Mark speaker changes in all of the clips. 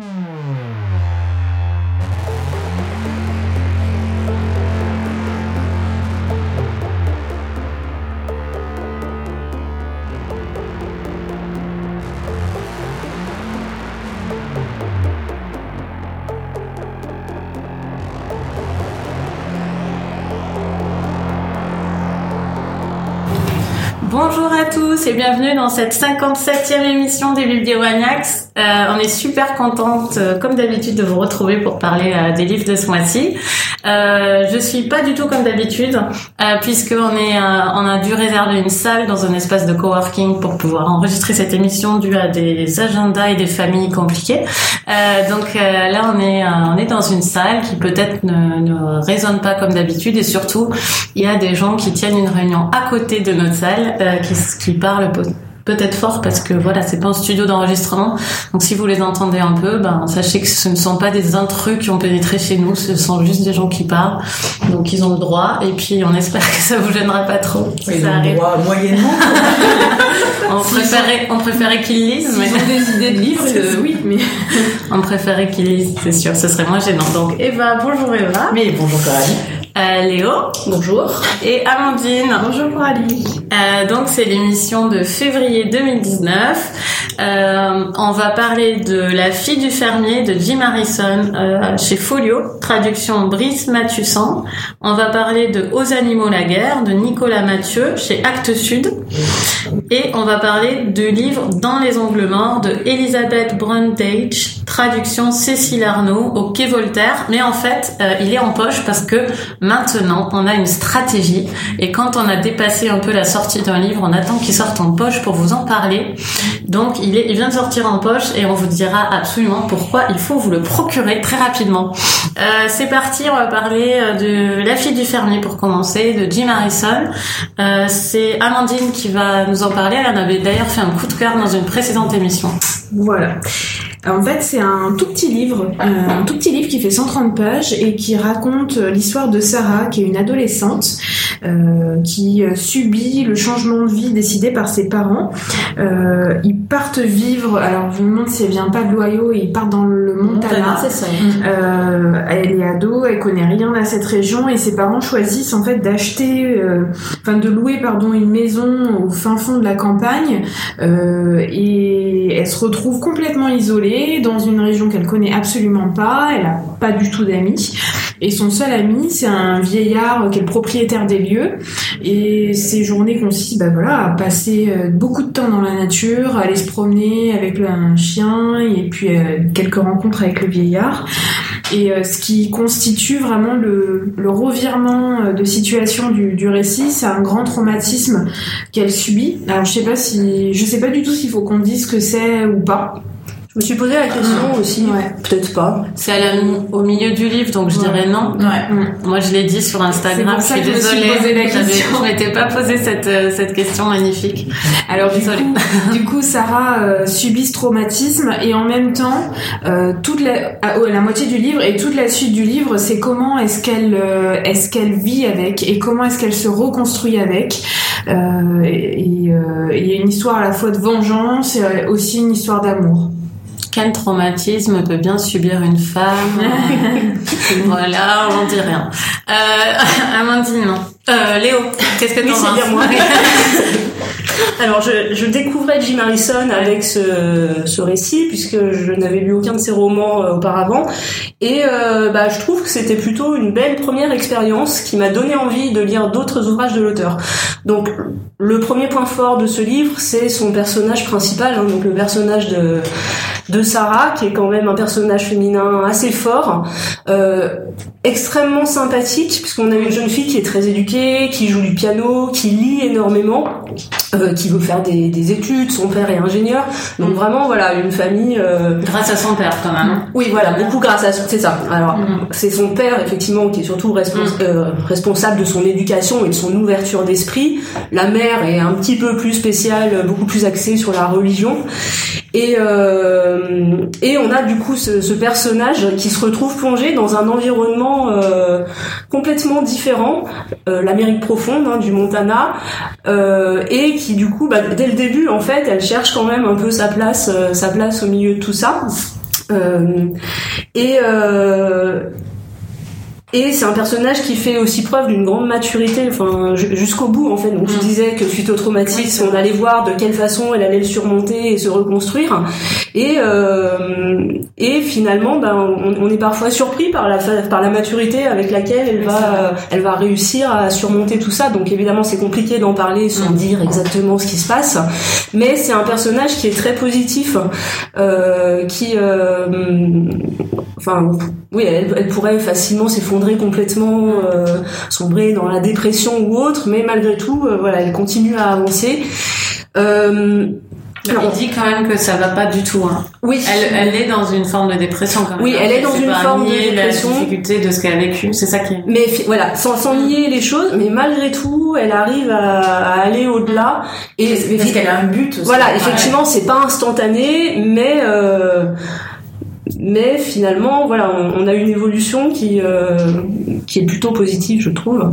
Speaker 1: Bonjour tous et bienvenue dans cette 57e émission des Bibliomaniacs. Euh, on est super contente, euh, comme d'habitude, de vous retrouver pour parler euh, des livres de ce mois-ci. Euh, je suis pas du tout comme d'habitude, euh, puisque on est, on a dû réserver une salle dans un espace de coworking pour pouvoir enregistrer cette émission dû à des agendas et des familles compliquées. donc là, on est, on est dans une salle qui peut-être ne, ne résonne pas comme d'habitude, et surtout, il y a des gens qui tiennent une réunion à côté de notre salle euh, qui, qui parlent peut-être fort parce que voilà c'est pas un studio d'enregistrement. Donc si vous les entendez un peu ben sachez que ce ne sont pas des intrus qui ont pénétré chez nous. Ce sont juste des gens qui parlent. Donc ils ont le droit. Et puis on espère que ça vous gênera pas trop.
Speaker 2: Ils ont le droit moyennement.
Speaker 1: On préférait on préférait qu'ils lisent
Speaker 2: mais ils ont des idées de livres euh, oui mais
Speaker 1: on préférait qu'ils lisent c'est sûr. Ce serait moins gênant. Donc Eva bonjour Eva.
Speaker 2: Mais bonjour Coralie
Speaker 1: euh, Léo.
Speaker 3: Bonjour.
Speaker 1: Et Amandine.
Speaker 3: Bonjour Coralie.
Speaker 1: Euh, donc c'est l'émission de février 2019. Euh, on va parler de La fille du fermier de Jim Harrison euh, chez Folio, traduction Brice Mathussan. On va parler de Aux animaux la guerre de Nicolas Mathieu chez Actes Sud. Et on va parler du livre Dans les ongles morts de Elisabeth Brundage, traduction Cécile Arnaud au Quai Voltaire. Mais en fait, euh, il est en poche parce que maintenant, on a une stratégie. Et quand on a dépassé un peu la sortie d'un livre, on attend qu'il sorte en poche pour vous en parler. Donc, il, est, il vient de sortir en poche et on vous dira absolument pourquoi il faut vous le procurer très rapidement. Euh, c'est parti, on va parler euh, de La fille du fermier pour commencer, de Jim Harrison. Euh, c'est Amandine qui va nous en parler. Elle en avait d'ailleurs fait un coup de cœur dans une précédente émission.
Speaker 3: Voilà. En fait, c'est un tout petit livre, euh, un tout petit livre qui fait 130 pages et qui raconte l'histoire de Sarah, qui est une adolescente qui subit le changement de vie décidé par ses parents. Euh, ils partent vivre, alors je me demande si elle vient pas de l'Ohio, ils partent dans le Montana. Euh, elle est ado, elle connaît rien à cette région et ses parents choisissent en fait d'acheter, euh, enfin de louer pardon une maison au fin fond de la campagne euh, et elle se retrouve complètement isolée dans une région qu'elle connaît absolument pas, elle a pas du tout d'amis. Et son seul ami, c'est un vieillard qui est le propriétaire des lieux. Et ses journées consistent bah voilà, à passer euh, beaucoup de temps dans la nature, à aller se promener avec un chien et puis euh, quelques rencontres avec le vieillard. Et euh, ce qui constitue vraiment le, le revirement de situation du, du récit, c'est un grand traumatisme qu'elle subit. Alors je sais pas si, je sais pas du tout s'il faut qu'on dise ce que c'est ou pas.
Speaker 2: Je me suis posé la question aussi.
Speaker 3: Ouais.
Speaker 2: Peut-être pas.
Speaker 1: C'est au milieu du livre, donc je dirais non.
Speaker 3: Ouais.
Speaker 1: Moi, je l'ai dit sur Instagram.
Speaker 3: C'est pour ça
Speaker 1: je suis
Speaker 3: que je me suis
Speaker 1: désolée.
Speaker 3: posé la question.
Speaker 1: Je m'étais pas posé cette euh, cette question magnifique.
Speaker 3: Alors du
Speaker 1: Désolée.
Speaker 3: coup, du coup, Sarah euh, subit ce traumatisme et en même temps, euh, toute la, ah, la moitié du livre et toute la suite du livre, c'est comment est-ce qu'elle euh, est-ce qu'elle vit avec et comment est-ce qu'elle se reconstruit avec. Euh, et euh, il y a une histoire à la fois de vengeance et aussi une histoire d'amour.
Speaker 1: Quel traumatisme peut bien subir une femme Voilà, on dit rien. Euh, Amandine, non. Euh, Léo, qu'est-ce que
Speaker 2: Oui, c'est
Speaker 1: penses
Speaker 2: moi. Alors, je, je découvrais Jim Harrison avec ce, ce récit, puisque je n'avais lu aucun de ses romans euh, auparavant. Et euh, bah, je trouve que c'était plutôt une belle première expérience qui m'a donné envie de lire d'autres ouvrages de l'auteur. Donc, le premier point fort de ce livre, c'est son personnage principal, hein, donc le personnage de, de Sarah, qui est quand même un personnage féminin assez fort, euh, extrêmement sympathique, puisqu'on a une jeune fille qui est très éduquée, qui joue du piano, qui lit énormément, euh, qui veut faire des, des études, son père est ingénieur, donc vraiment voilà une famille. euh,
Speaker 1: Grâce à son père, quand même.
Speaker 2: oui, voilà, beaucoup grâce à son, c'est ça. Alors,
Speaker 1: Mhm.
Speaker 2: c'est son père effectivement qui est surtout respons-
Speaker 1: Mhm.
Speaker 2: euh, responsable de son éducation et de son ouverture d'esprit. La mère est un petit peu plus spéciale, beaucoup plus axée sur la religion. Et euh, et on a du coup ce, ce personnage qui se retrouve plongé dans un environnement euh, complètement différent, euh, l'Amérique profonde hein, du Montana, euh, et qui du coup, bah, dès le début en fait, elle cherche quand même un peu sa place, euh, sa place au milieu de tout ça. Euh, et et c'est un personnage qui fait aussi preuve d'une grande maturité, enfin jusqu'au bout en fait. Donc je mm. disais que suite au traumatisme, on allait voir de quelle façon elle allait le surmonter et se reconstruire. Et euh, et finalement, ben on, est parfois surpris par la par la maturité avec laquelle elle va elle va réussir à surmonter tout ça. Donc évidemment, c'est compliqué d'en parler sans mm. dire exactement ce qui se passe, mais c'est un personnage qui est très positif, euh, qui euh, enfin oui, elle, elle pourrait facilement s'effondrer complètement, euh, sombrer dans la dépression ou autre, mais malgré tout, euh, voilà, elle continue à avancer.
Speaker 1: Euh, alors, dit quand même que ça va pas du tout. Hein.
Speaker 2: Oui.
Speaker 1: Elle, elle est dans une forme de dépression quand même.
Speaker 2: Oui, elle est dans une forme de dépression.
Speaker 1: La difficulté de ce qu'elle a vécu, c'est ça qui. Est...
Speaker 2: Mais voilà, sans, sans nier les choses, mais malgré tout, elle arrive à, aller au-delà.
Speaker 3: Et parce qu'elle a un but. Aussi.
Speaker 2: Voilà, effectivement, c'est pas instantané, mais. Euh, mais finalement voilà on, a une évolution qui euh, qui est plutôt positive je trouve.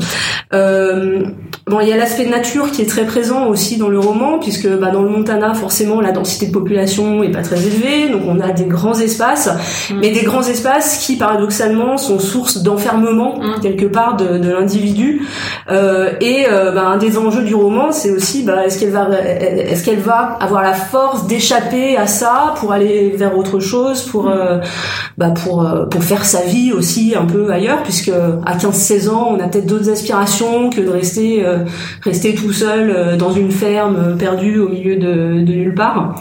Speaker 2: Euh, bon il y a l'aspect nature qui est très présent aussi dans le roman puisque bah, dans le Montana forcément la densité de population est pas très élevée donc on a des grands espaces mm. mais des grands espaces qui paradoxalement sont source d'enfermement mm. quelque part de, de l'individu euh, et euh, bah, un des enjeux du roman c'est aussi bah, est-ce qu'elle va est-ce qu'elle va avoir la force d'échapper à ça pour aller vers autre chose pour mm. euh, bah pour euh, pour faire sa vie aussi un peu ailleurs puisque à 15-16 ans on a peut-être d'autres aspirations que de rester euh, rester tout seul dans une ferme perdue au milieu de, de nulle part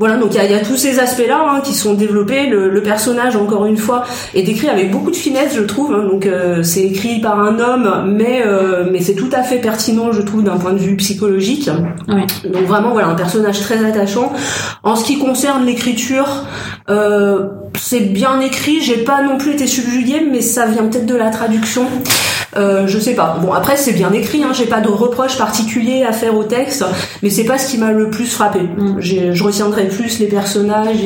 Speaker 2: voilà, donc il y a, tous ces aspects-là hein, qui sont développés. Le, personnage, encore une fois, est décrit avec beaucoup de finesse, je trouve. Hein. donc c'est écrit par un homme, mais mais c'est tout à fait pertinent, je trouve, d'un point de vue psychologique. Donc vraiment, voilà, un personnage très attachant. En ce qui concerne l'écriture, euh, c'est bien écrit, j'ai pas non plus été subjuguée, mais ça vient peut-être de la traduction. Euh, je sais pas. Bon après c'est bien écrit, hein, j'ai pas de reproche particulier à faire au texte, mais c'est pas ce qui m'a le plus frappé. Mm. Je retiendrai plus les personnages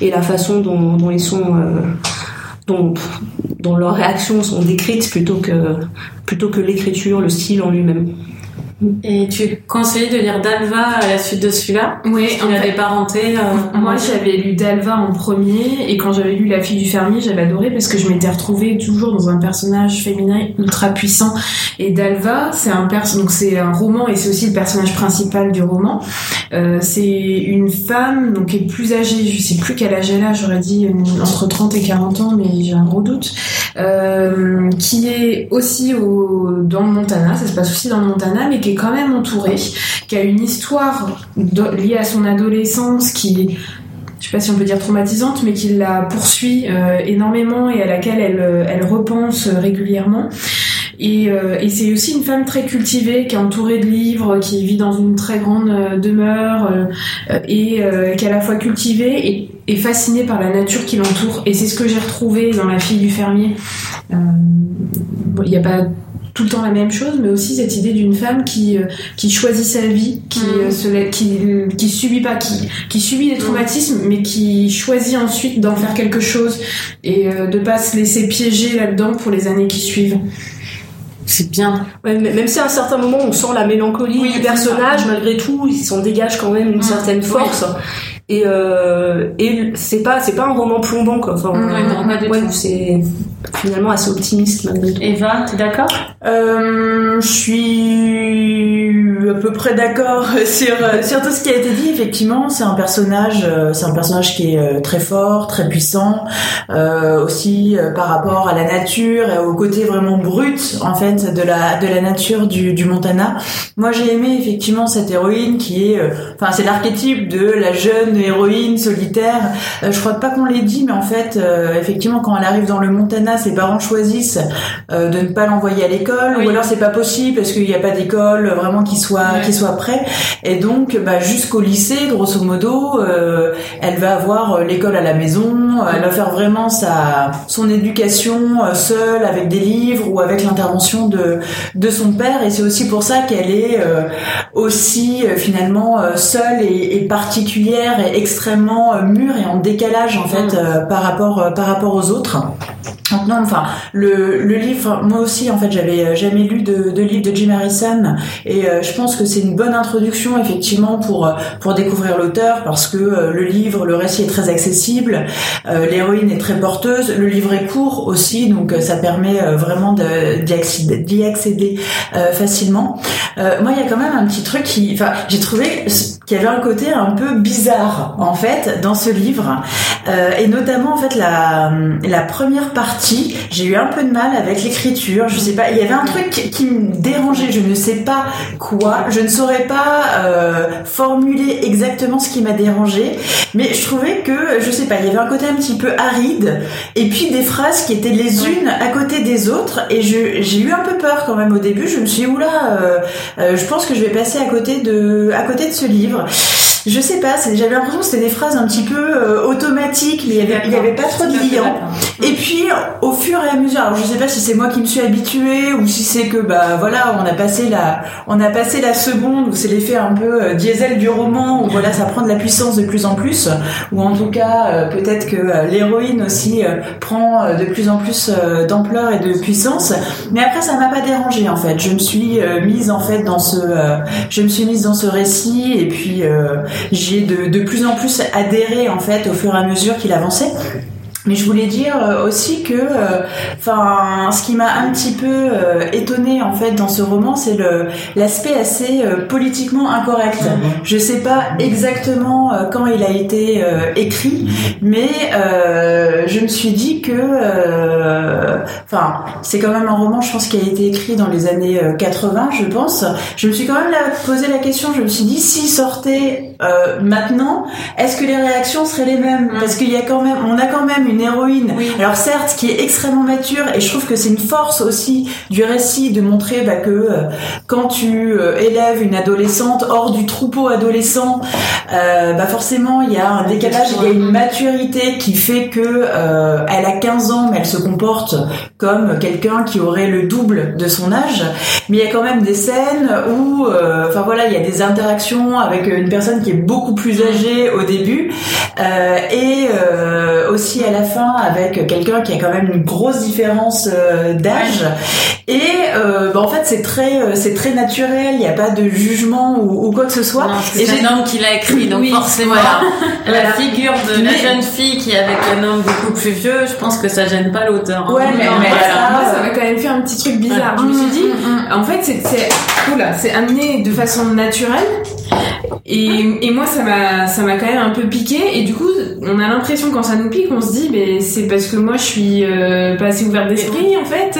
Speaker 2: et, la façon dont, ils sont, euh, dont, dont leurs réactions sont décrites plutôt que plutôt que l'écriture, le style en lui-même.
Speaker 1: Et tu conseillais de lire Dalva à la suite de celui-là
Speaker 3: Oui,
Speaker 1: il y a des parentés.
Speaker 3: Euh, moi, j'avais lu Dalva en premier, et quand j'avais lu La fille du fermier, j'avais adoré parce que je m'étais retrouvée toujours dans un personnage féminin ultra puissant. Et Dalva, c'est un donc c'est un roman et c'est aussi le personnage principal du roman. Euh, c'est une femme donc qui est plus âgée, je sais plus quel âge elle a, j'aurais dit entre 30 et 40 ans, mais j'ai un gros doute, euh, qui est aussi au, dans le Montana, ça se passe aussi dans le Montana, mais qui est quand même entourée, qui a une histoire liée à son adolescence qui je sais pas si on peut dire traumatisante, mais qui la poursuit euh, énormément et à laquelle elle, euh, repense régulièrement. Et, euh, c'est aussi une femme très cultivée, qui est entourée de livres, qui vit dans une très grande demeure et qui est à la fois cultivée et fascinée par la nature qui l'entoure. Et c'est ce que j'ai retrouvé dans La fille du fermier. Il n'y a pas tout le temps la même chose, mais aussi cette idée d'une femme qui, euh, qui choisit sa vie, qui, mm. euh, se, qui, qui subit pas, qui, qui subit des traumatismes, mais qui choisit ensuite d'en faire quelque chose et euh, de pas se laisser piéger là-dedans pour les années qui suivent.
Speaker 1: C'est bien.
Speaker 2: même si à un certain moment on sent la mélancolie du personnage, malgré tout, il s'en dégage quand même une mm. certaine force. Et, euh, et c'est pas c'est pas un roman plombant quoi. Enfin,
Speaker 1: mm.
Speaker 2: c'est finalement assez optimiste malgré tout.
Speaker 1: Eva, t'es d'accord?
Speaker 4: Euh, Je suis à peu près d'accord sur sur tout ce qui a été dit. Effectivement, c'est un personnage, euh, c'est un personnage qui est euh, très fort, très puissant, euh, aussi euh, par rapport à la nature et au côté vraiment brut en fait de la de la nature du, du Montana. Moi, j'ai aimé effectivement cette héroïne qui est, enfin, c'est l'archétype de la jeune héroïne solitaire. je crois pas qu'on l'ait dit, mais en fait, effectivement, quand elle arrive dans le Montana ses parents choisissent euh, de ne pas l'envoyer à l'école ou alors c'est pas possible parce qu'il n'y a pas d'école vraiment qui soit qui soit prêt. Et donc bah, jusqu'au lycée grosso modo euh, elle va avoir euh, l'école à la maison elle va faire vraiment sa son éducation seule avec des livres ou avec l'intervention de de son père. Et c'est aussi pour ça qu'elle est aussi finalement seule et, et, particulière et extrêmement mûre et en décalage en fait par rapport par rapport aux autres Donc non, enfin le, livre, moi aussi en fait j'avais jamais lu de, livre de Jim Harrison. Et euh, je pense que c'est une bonne introduction effectivement pour pour découvrir l'auteur parce que euh, le livre, le récit est très accessible, euh, l'héroïne est très porteuse, le livre est court aussi donc ça permet vraiment d'y accéder facilement. moi il y a quand même un petit truc qui, enfin j'ai trouvé qu'il y avait un côté un peu bizarre en fait dans ce livre et notamment en fait la la première partie j'ai eu un peu de mal avec l'écriture. Je sais pas, il y avait un truc qui me dérangeait. Je ne sais pas quoi. Je ne saurais pas euh, formuler exactement ce qui m'a dérangé, mais je trouvais que, je sais pas, il y avait un côté un petit peu aride, et puis des phrases qui étaient les unes à côté des autres, et j'ai eu un peu peur quand même au début. Je me suis dit, oula, euh, euh, je pense que je vais passer à côté de, à côté de ce livre Viva! Je sais pas, j'avais l'impression que c'était des phrases un petit peu euh, automatiques, mais il y avait, y avait pas trop de liant. Et puis, au fur et à mesure, alors je sais pas si c'est moi qui me suis habituée ou si c'est que bah voilà, on a passé la, on a passé la seconde où c'est l'effet un peu euh, diesel du roman où voilà, ça prend de la puissance de plus en plus, ou en tout cas euh, peut-être que l'héroïne aussi prend de plus en plus d'ampleur et de puissance. Mais après, ça m'a pas dérangé en fait. Je me suis mise en fait dans ce, je me suis mise dans ce récit et puis j'ai de, plus en plus adhéré en fait au fur et à mesure qu'il avançait. Mais je voulais dire euh, aussi que, euh, enfin, ce qui m'a un petit peu euh, étonné en fait dans ce roman, c'est le l'aspect assez politiquement incorrect. Mhm. Je sais pas exactement quand il a été écrit, mais je me suis dit que, enfin, c'est quand même un roman, je pense, qui a été écrit dans les années 80, je pense. Je me suis quand même posé la question. Je me suis dit, s'il sortait maintenant, est-ce que les réactions seraient les mêmes? Mhm. Parce qu'il y a quand même, on a quand même une une héroïne. Alors certes, qui est extrêmement mature, et je trouve que c'est une force aussi du récit de montrer bah, que euh, quand tu euh, élèves une adolescente hors du troupeau adolescent, euh, bah forcément il y a un décalage, il y a une maturité qui fait que elle a 15 ans, mais elle se comporte comme quelqu'un qui aurait le double de son âge. Mais il y a quand même des scènes où, enfin voilà, il y a des interactions avec une personne qui est beaucoup plus âgée au début, et aussi à la fin avec quelqu'un qui a quand même une grosse différence euh, d'âge. Et euh, bah, en fait, c'est très, euh, c'est très naturel. Il n'y a pas de jugement ou, quoi que ce soit.
Speaker 1: et c'est un homme qui l'a écrit, donc forcément, la figure de la jeune fille qui est avec un homme beaucoup plus vieux, je pense que ça gêne pas l'auteur.
Speaker 3: Ouais, mais, ça, ça m'a quand même fait un petit truc bizarre. Je me suis dit, mm, mm, mm. en fait, c'est, c'est, c'est amené de façon naturelle. Et, et moi, ça m'a, ça m'a quand même un peu piqué. Et du coup, on a l'impression quand ça nous pique, on se dit, mais c'est parce que moi, je suis euh, pas assez ouvert d'esprit, en fait.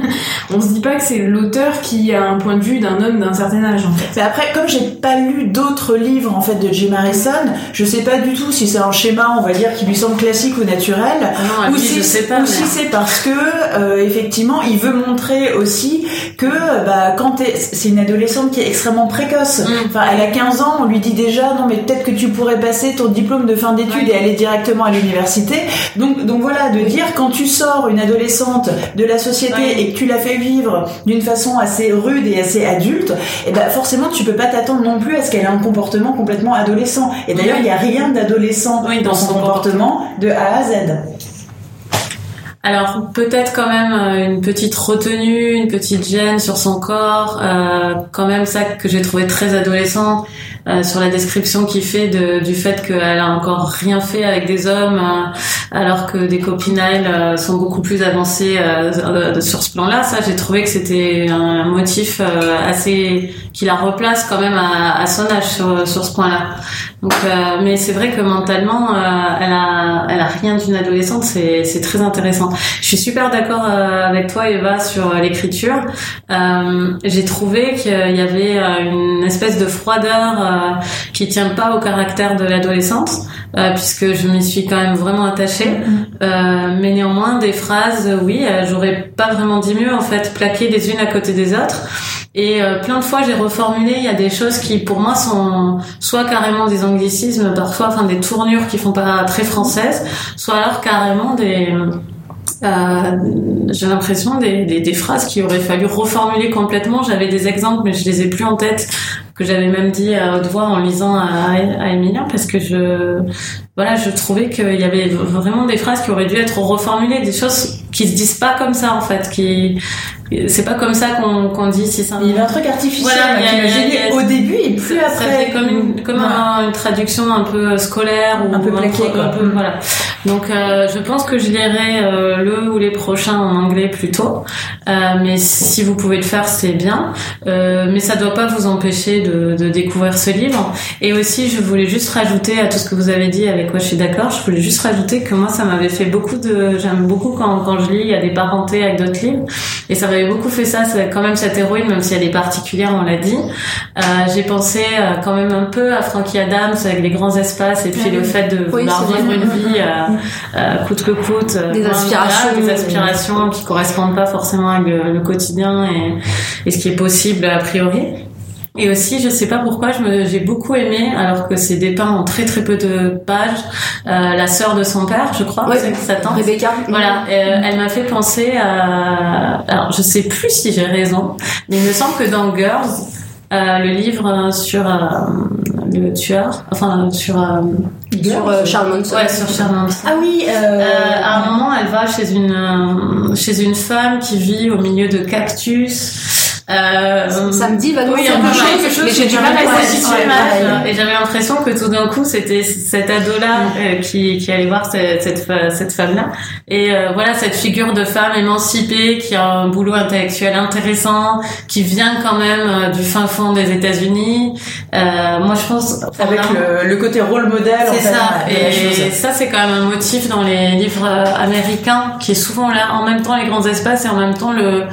Speaker 3: on se dit pas que c'est l'auteur qui a un point de vue d'un homme d'un certain âge, en fait.
Speaker 4: Mais après, comme j'ai pas lu d'autres livres, en fait, de Jim Harrison, je sais pas du tout si c'est un schéma, on va dire, qui lui semble classique ou naturel,
Speaker 1: ah ou, si, sais pas,
Speaker 4: ou si c'est parce que, euh, effectivement, il veut montrer aussi que, bah, quand c'est une adolescente qui est extrêmement précoce. Mm. Enfin, elle a 15 ans, on lui dit déjà, non, mais peut-être que tu pourrais passer ton diplôme de fin d'études et aller directement à l'université. Donc, donc voilà, de dire quand tu sors une adolescente de la société et que tu la fais vivre d'une façon assez rude et assez adulte, et eh ben forcément tu peux pas t'attendre non plus à ce qu'elle ait un comportement complètement adolescent. Et d'ailleurs, il n'y a rien d'adolescent dans son comportement de A à Z.
Speaker 1: Alors peut-être quand même euh, une petite retenue, une petite gêne sur son corps, euh, quand même ça que j'ai trouvé très adolescent euh, sur la description qu'il fait de, du fait qu'elle a encore rien fait avec des hommes, alors que des copines à elle sont beaucoup plus avancées sur ce plan-là. Ça, j'ai trouvé que c'était un motif assez qui la replace quand même à, son âge sur, sur ce point-là. Donc, mais c'est vrai que mentalement, elle a, elle a rien d'une adolescente. C'est très intéressant. Je suis super d'accord euh, avec toi, Eva, sur euh, l'écriture. Euh, j'ai trouvé qu'il y avait une espèce de froideur qui tient pas au caractère de l'adolescente, puisque je m'y suis quand même vraiment attachée. Mm-hmm. mais néanmoins, des phrases, oui, j'aurais pas vraiment dit mieux en fait, plaquées les unes à côté des autres. Et plein de fois, j'ai reformulé. Il y a des choses qui, pour moi, sont soit carrément des anglicismes, parfois, enfin des tournures qui font pas très françaises, soit alors carrément des euh, j'ai l'impression des, des, des, phrases qu'il aurait fallu reformuler complètement. J'avais des exemples, mais je les ai plus en tête, que j'avais même dit à haute voix en lisant à, à Emilia, parce que je, voilà, je trouvais qu'il y avait vraiment des phrases qui auraient dû être reformulées, des choses qui se disent pas comme ça en fait, qui c'est pas comme ça qu'on qu'on dit si un...
Speaker 4: Il y avait un truc artificiel
Speaker 1: Voilà,
Speaker 4: qui m'a gêné au début et plus
Speaker 1: ça
Speaker 4: après.
Speaker 1: fait comme une comme
Speaker 4: Ouais.
Speaker 1: un- une traduction un peu scolaire ou
Speaker 4: Un peu plaquée, quoi.
Speaker 1: un peu- voilà donc euh, je pense que je lirai euh, le ou les prochains en anglais plutôt euh, mais si vous pouvez le faire c'est bien. Euh, mais ça doit pas vous empêcher de, de découvrir ce livre. Et aussi je voulais juste rajouter à tout ce que vous avez dit avec quoi je suis d'accord je voulais juste rajouter que moi ça m'avait fait beaucoup de j'aime beaucoup quand, quand je lis il y a des parentés avec d'autres livres. Et ça m'avait beaucoup fait ça c'est quand même cette héroïne même si elle est particulière on l'a dit. Euh, j'ai pensé euh, quand même un peu à Frankie Adams avec les grands espaces et puis le fait de
Speaker 2: Oui,
Speaker 1: vouloir vivre une vie coûte que coûte euh,
Speaker 2: Des
Speaker 1: voilà,
Speaker 2: aspirations.
Speaker 1: des aspirations qui correspondent pas forcément avec le, le quotidien et, et ce qui est possible a priori et aussi, je sais pas pourquoi, j'ai beaucoup aimé, alors que c'est dépeint en très très peu de pages, euh, la sœur de son père, je crois, sa tante.
Speaker 2: Rebecca.
Speaker 1: Voilà, euh, elle m'a fait penser à. Alors, je sais plus si j'ai raison, mais il me semble que dans Girls, euh, le livre euh, sur euh, le tueur, enfin sur euh,
Speaker 2: Sur euh, Charles Manson.
Speaker 1: ouais sur Charles Manson.
Speaker 4: Ah oui. Euh...
Speaker 1: Euh, à un moment, elle va chez une euh, chez une femme qui vit au milieu de cactus. Euh,
Speaker 2: Ça me dit vaguement
Speaker 1: oui,
Speaker 2: chose,
Speaker 1: quelque chose
Speaker 2: mais j'ai du mal à
Speaker 1: ouais. Et j'avais l'impression que tout d'un coup, c'était cet ado-là euh, qui, qui allait voir cette, cette, cette femme-là. Et euh, voilà, cette figure de femme émancipée qui a un boulot intellectuel intéressant, qui vient quand même euh, du fin fond des États-Unis. Euh, moi, je pense...
Speaker 4: Avec le, le côté rôle modèle.
Speaker 1: c'est ça. Et
Speaker 4: chose.
Speaker 1: ça, c'est quand même un motif dans les livres euh, américains qui est souvent là, en même temps les grands espaces et en même temps le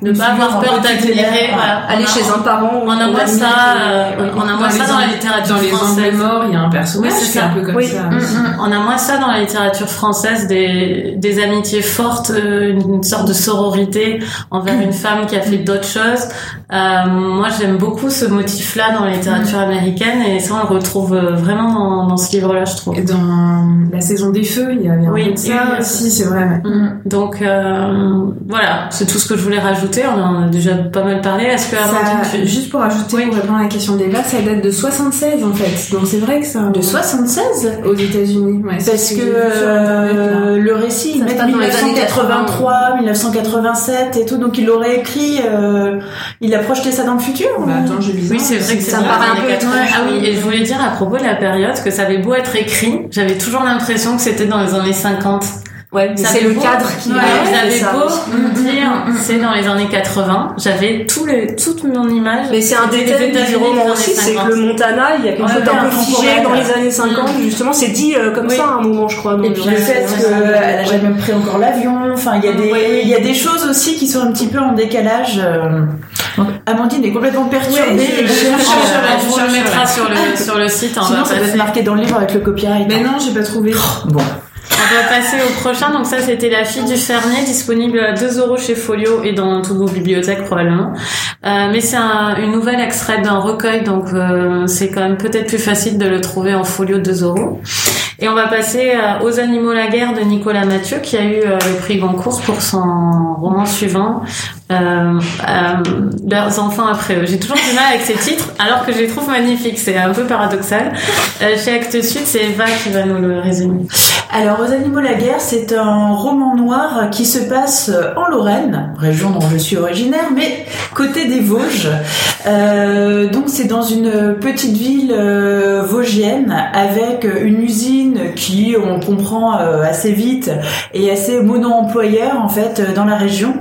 Speaker 1: ne pas avoir peur
Speaker 4: petit
Speaker 1: Voilà.
Speaker 2: Aller
Speaker 1: On a-
Speaker 2: chez un parent.
Speaker 1: On a moins ça, euh, on a moins
Speaker 3: Dans
Speaker 1: ça dans la littérature
Speaker 3: Dans les
Speaker 1: française.
Speaker 3: morts, il y a un personnage qui est un peu comme
Speaker 2: Oui.
Speaker 3: ça.
Speaker 1: Mm, mm. On a moins ça dans la littérature française, des, des amitiés fortes, euh, une sorte de sororité envers une femme qui a fait d'autres choses. Euh, moi, j'aime beaucoup ce motif-là dans la littérature américaine et ça, on le retrouve euh, vraiment dans, dans ce livre-là, je trouve.
Speaker 3: Et dans la saison des feux, il y avait un
Speaker 1: Oui,
Speaker 3: peu de ça
Speaker 1: oui,
Speaker 3: aussi, c'est vrai.
Speaker 1: Mm. Donc euh, voilà, c'est tout ce que je voulais rajouter. On en a déjà pas mal parlé. Est-ce que
Speaker 3: Ça- juste pour ajouter, pour répondre à la question d'Eva, ça date de 76 en fait. Donc c'est vrai que ça.
Speaker 4: De 76
Speaker 3: Aux États-Unis, ouais.
Speaker 4: Parce
Speaker 3: ce
Speaker 4: que
Speaker 3: là.
Speaker 4: euh, le récit, il met
Speaker 2: passe dans les années
Speaker 4: 1983, 1987 et tout, donc il aurait écrit, euh, il a projeté ça dans le futur.
Speaker 3: Bah, attends, vu
Speaker 1: Oui, c'est vrai que
Speaker 2: Ça paraît un peu
Speaker 1: 80.
Speaker 2: étrange.
Speaker 1: Ah oui, et je voulais dire à propos de la période que ça avait beau être écrit, j'avais toujours l'impression que c'était dans les années 50.
Speaker 2: Ouais, mais c'est le
Speaker 1: beau-
Speaker 2: cadre qui
Speaker 1: Ouais,
Speaker 2: va
Speaker 1: vous
Speaker 2: avec
Speaker 1: avez
Speaker 2: ça.
Speaker 1: beau me dire c'est dans les années 80, j'avais tout le, toute mon image.
Speaker 2: Mais c'est un des thèmes du roman
Speaker 1: des
Speaker 2: aussi, c'est
Speaker 1: 50.
Speaker 2: que le Montana, il y a quelque
Speaker 1: Ouais,
Speaker 2: chose d'un
Speaker 1: ouais,
Speaker 2: peu figé dans les années 50, justement, c'est dit euh, comme
Speaker 1: Oui.
Speaker 2: ça à un moment, je crois.
Speaker 4: Et puis
Speaker 2: ouais,
Speaker 4: le fait qu'elle a jamais pris encore l'avion, enfin il y a des,
Speaker 1: Oui, oui.
Speaker 4: il y a des choses aussi qui sont un petit peu en décalage. euh. Donc, Amandine est complètement perturbée. Et
Speaker 1: je- je- le mettra
Speaker 4: ouais.
Speaker 1: sur le, sur le site. On
Speaker 4: Sinon
Speaker 1: va
Speaker 4: ça doit
Speaker 1: passer.
Speaker 4: être marqué dans le livre avec le copyright.
Speaker 3: Mais non, j'ai pas trouvé.
Speaker 4: Bon.
Speaker 1: On va passer au prochain. Donc ça, c'était La fille du fermier, disponible à 2 euros chez Folio et dans toutes vos bibliothèques probablement. Euh, mais c'est un- une nouvelle extraite d'un recueil, donc euh, c'est quand même peut-être plus facile de le trouver en Folio 2 euros. Et on va passer euh, aux animaux la guerre de Nicolas Mathieu, qui a eu le prix Goncourt pour son roman suivant, euh, euh, Leurs enfants après eux. J'ai toujours du mal avec ces titres, alors que je les trouve magnifiques. C'est un peu paradoxal. Euh, chez Actes Sud, c'est Eva qui va nous le résumer.
Speaker 4: Alors, Aux animaux la guerre, c'est un roman noir qui se passe en Lorraine, région dont je suis originaire, mais côté des Vosges. Euh, donc, c'est dans une petite ville euh, vosgienne avec une usine qui, on comprend euh, assez vite, est assez mono-employeur en fait euh, dans la région.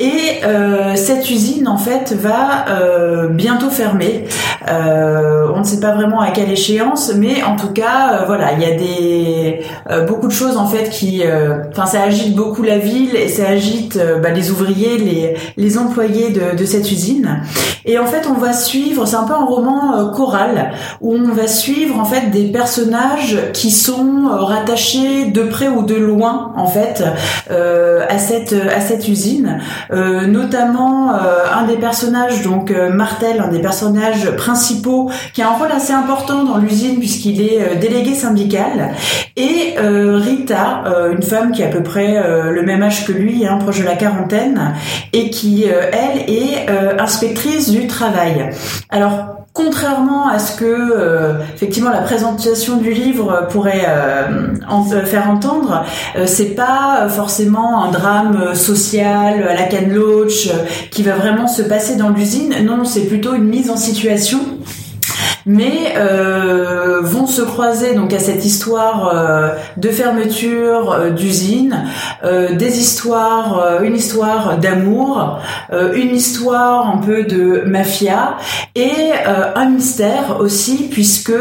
Speaker 4: Et euh, cette usine en fait va euh, bientôt fermer. Euh, on ne sait pas vraiment à quelle échéance, mais en tout cas, euh, voilà, il y a des euh, beaucoup de choses en fait qui, euh, enfin, ça agite beaucoup la ville et ça agite bah, les ouvriers, les les employés de, de cette usine. Et en fait, on va suivre, c'est un peu un roman choral où on va suivre en fait des personnages qui sont rattachés de près ou de loin en fait à cette à cette usine. Euh, notamment euh, un des personnages, donc euh, Martel, un des personnages principaux, qui a un rôle assez important dans l'usine puisqu'il est délégué syndical, et Rita, une femme qui a à peu près le même âge que lui, hein, proche de la quarantaine, et qui, elle, est inspectrice du travail. Alors, contrairement à ce que euh, effectivement la présentation du livre pourrait euh, faire entendre, c'est pas forcément un drame social à la Loach qui va vraiment se passer dans l'usine. Non, c'est plutôt une mise en situation mais euh, vont se croiser donc à cette histoire euh, de fermeture euh, d'usine, euh, des histoires, une histoire d'amour, une histoire un peu de mafia et un mystère aussi puisque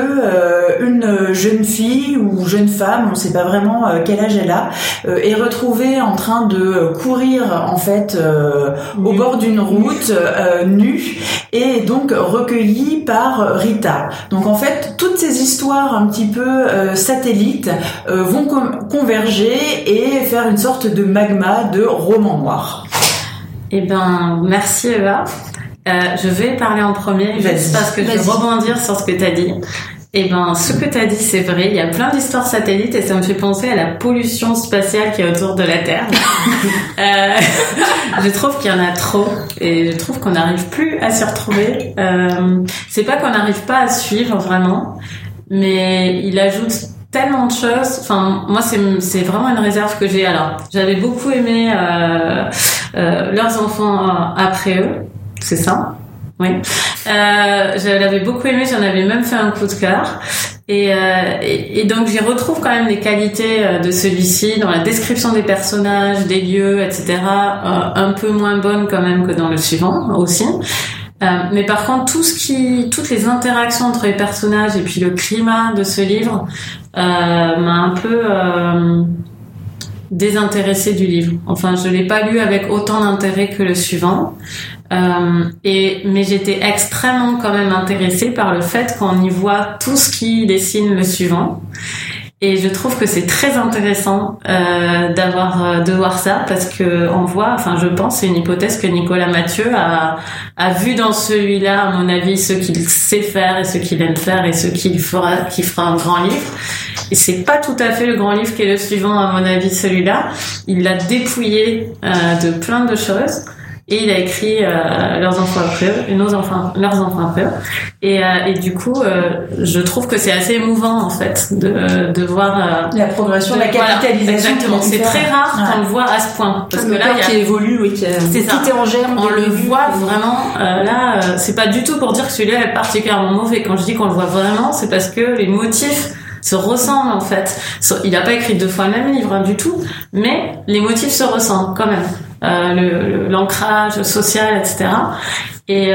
Speaker 4: une jeune fille ou jeune femme, on ne sait pas vraiment quel âge elle a, est retrouvée en train de courir en fait au bord d'une route nue et donc recueillie par Rita. Donc en fait, toutes ces histoires un petit peu euh, satellites euh, vont converger et faire une sorte de magma de roman noir.
Speaker 1: Eh ben, merci Eva. Euh, je vais parler en premier, juste parce que je vais rebondir sur ce que tu as dit. Eh ben, ce que tu as dit, c'est vrai. Il y a plein d'histoires satellites et ça me fait penser à la pollution spatiale qui est autour de la Terre. euh, je trouve qu'il y en a trop et je trouve qu'on n'arrive plus à s'y retrouver. Euh, c'est pas qu'on n'arrive pas à suivre vraiment, mais il ajoute tellement de choses. Enfin, moi, c'est vraiment une réserve que j'ai. Alors, j'avais beaucoup aimé euh, euh, leurs enfants après eux, c'est ça. Oui. Euh, je l'avais beaucoup aimé, j'en avais même fait un coup de cœur. Et, euh, donc j'y retrouve quand même les qualités euh, de celui-ci dans la description des personnages, des lieux, etc. Euh, un peu moins bonnes quand même que dans le suivant aussi. Euh, mais par contre, tout ce qui, toutes les interactions entre les personnages et puis le climat de ce livre m'a un peu désintéressé du livre. Enfin, je l'ai pas lu avec autant d'intérêt que le suivant. Euh, et mais j'étais extrêmement quand même intéressée par le fait qu'on y voit tout ce qui dessine le suivant. Et je trouve que c'est très intéressant euh, d'avoir euh, de voir ça parce que on voit, enfin je pense, c'est une hypothèse que Nicolas Mathieu a, a vu dans celui-là, à mon avis, ce qu'il sait faire et ce qu'il aime faire et ce qu'il fera, qui fera un grand livre. Et c'est pas tout à fait le grand livre qui est le suivant, à mon avis, celui-là. Il l'a dépouillé euh, de plein de choses et il a écrit euh, leurs enfants après eux, et nos enfants, leurs enfants après eux. Et, euh, et du coup, euh, je trouve que c'est assez émouvant en fait de, de voir
Speaker 4: la progression, la capitalisation.
Speaker 1: exactement, c'est très rare qu'on le voit à ce point
Speaker 2: parce que là, il y a, qui évolue, oui, qui,
Speaker 1: c'est ça.
Speaker 2: en germe.
Speaker 1: On le voit vraiment. là, c'est pas du tout pour dire que celui-là est particulièrement mauvais. Quand je dis qu'on le voit vraiment, c'est parce que les motifs se ressemblent en fait. Il n'a pas écrit deux fois le même livre hein, du tout, mais les motifs se ressemblent quand même. Euh, l'ancrage social, etc. Et,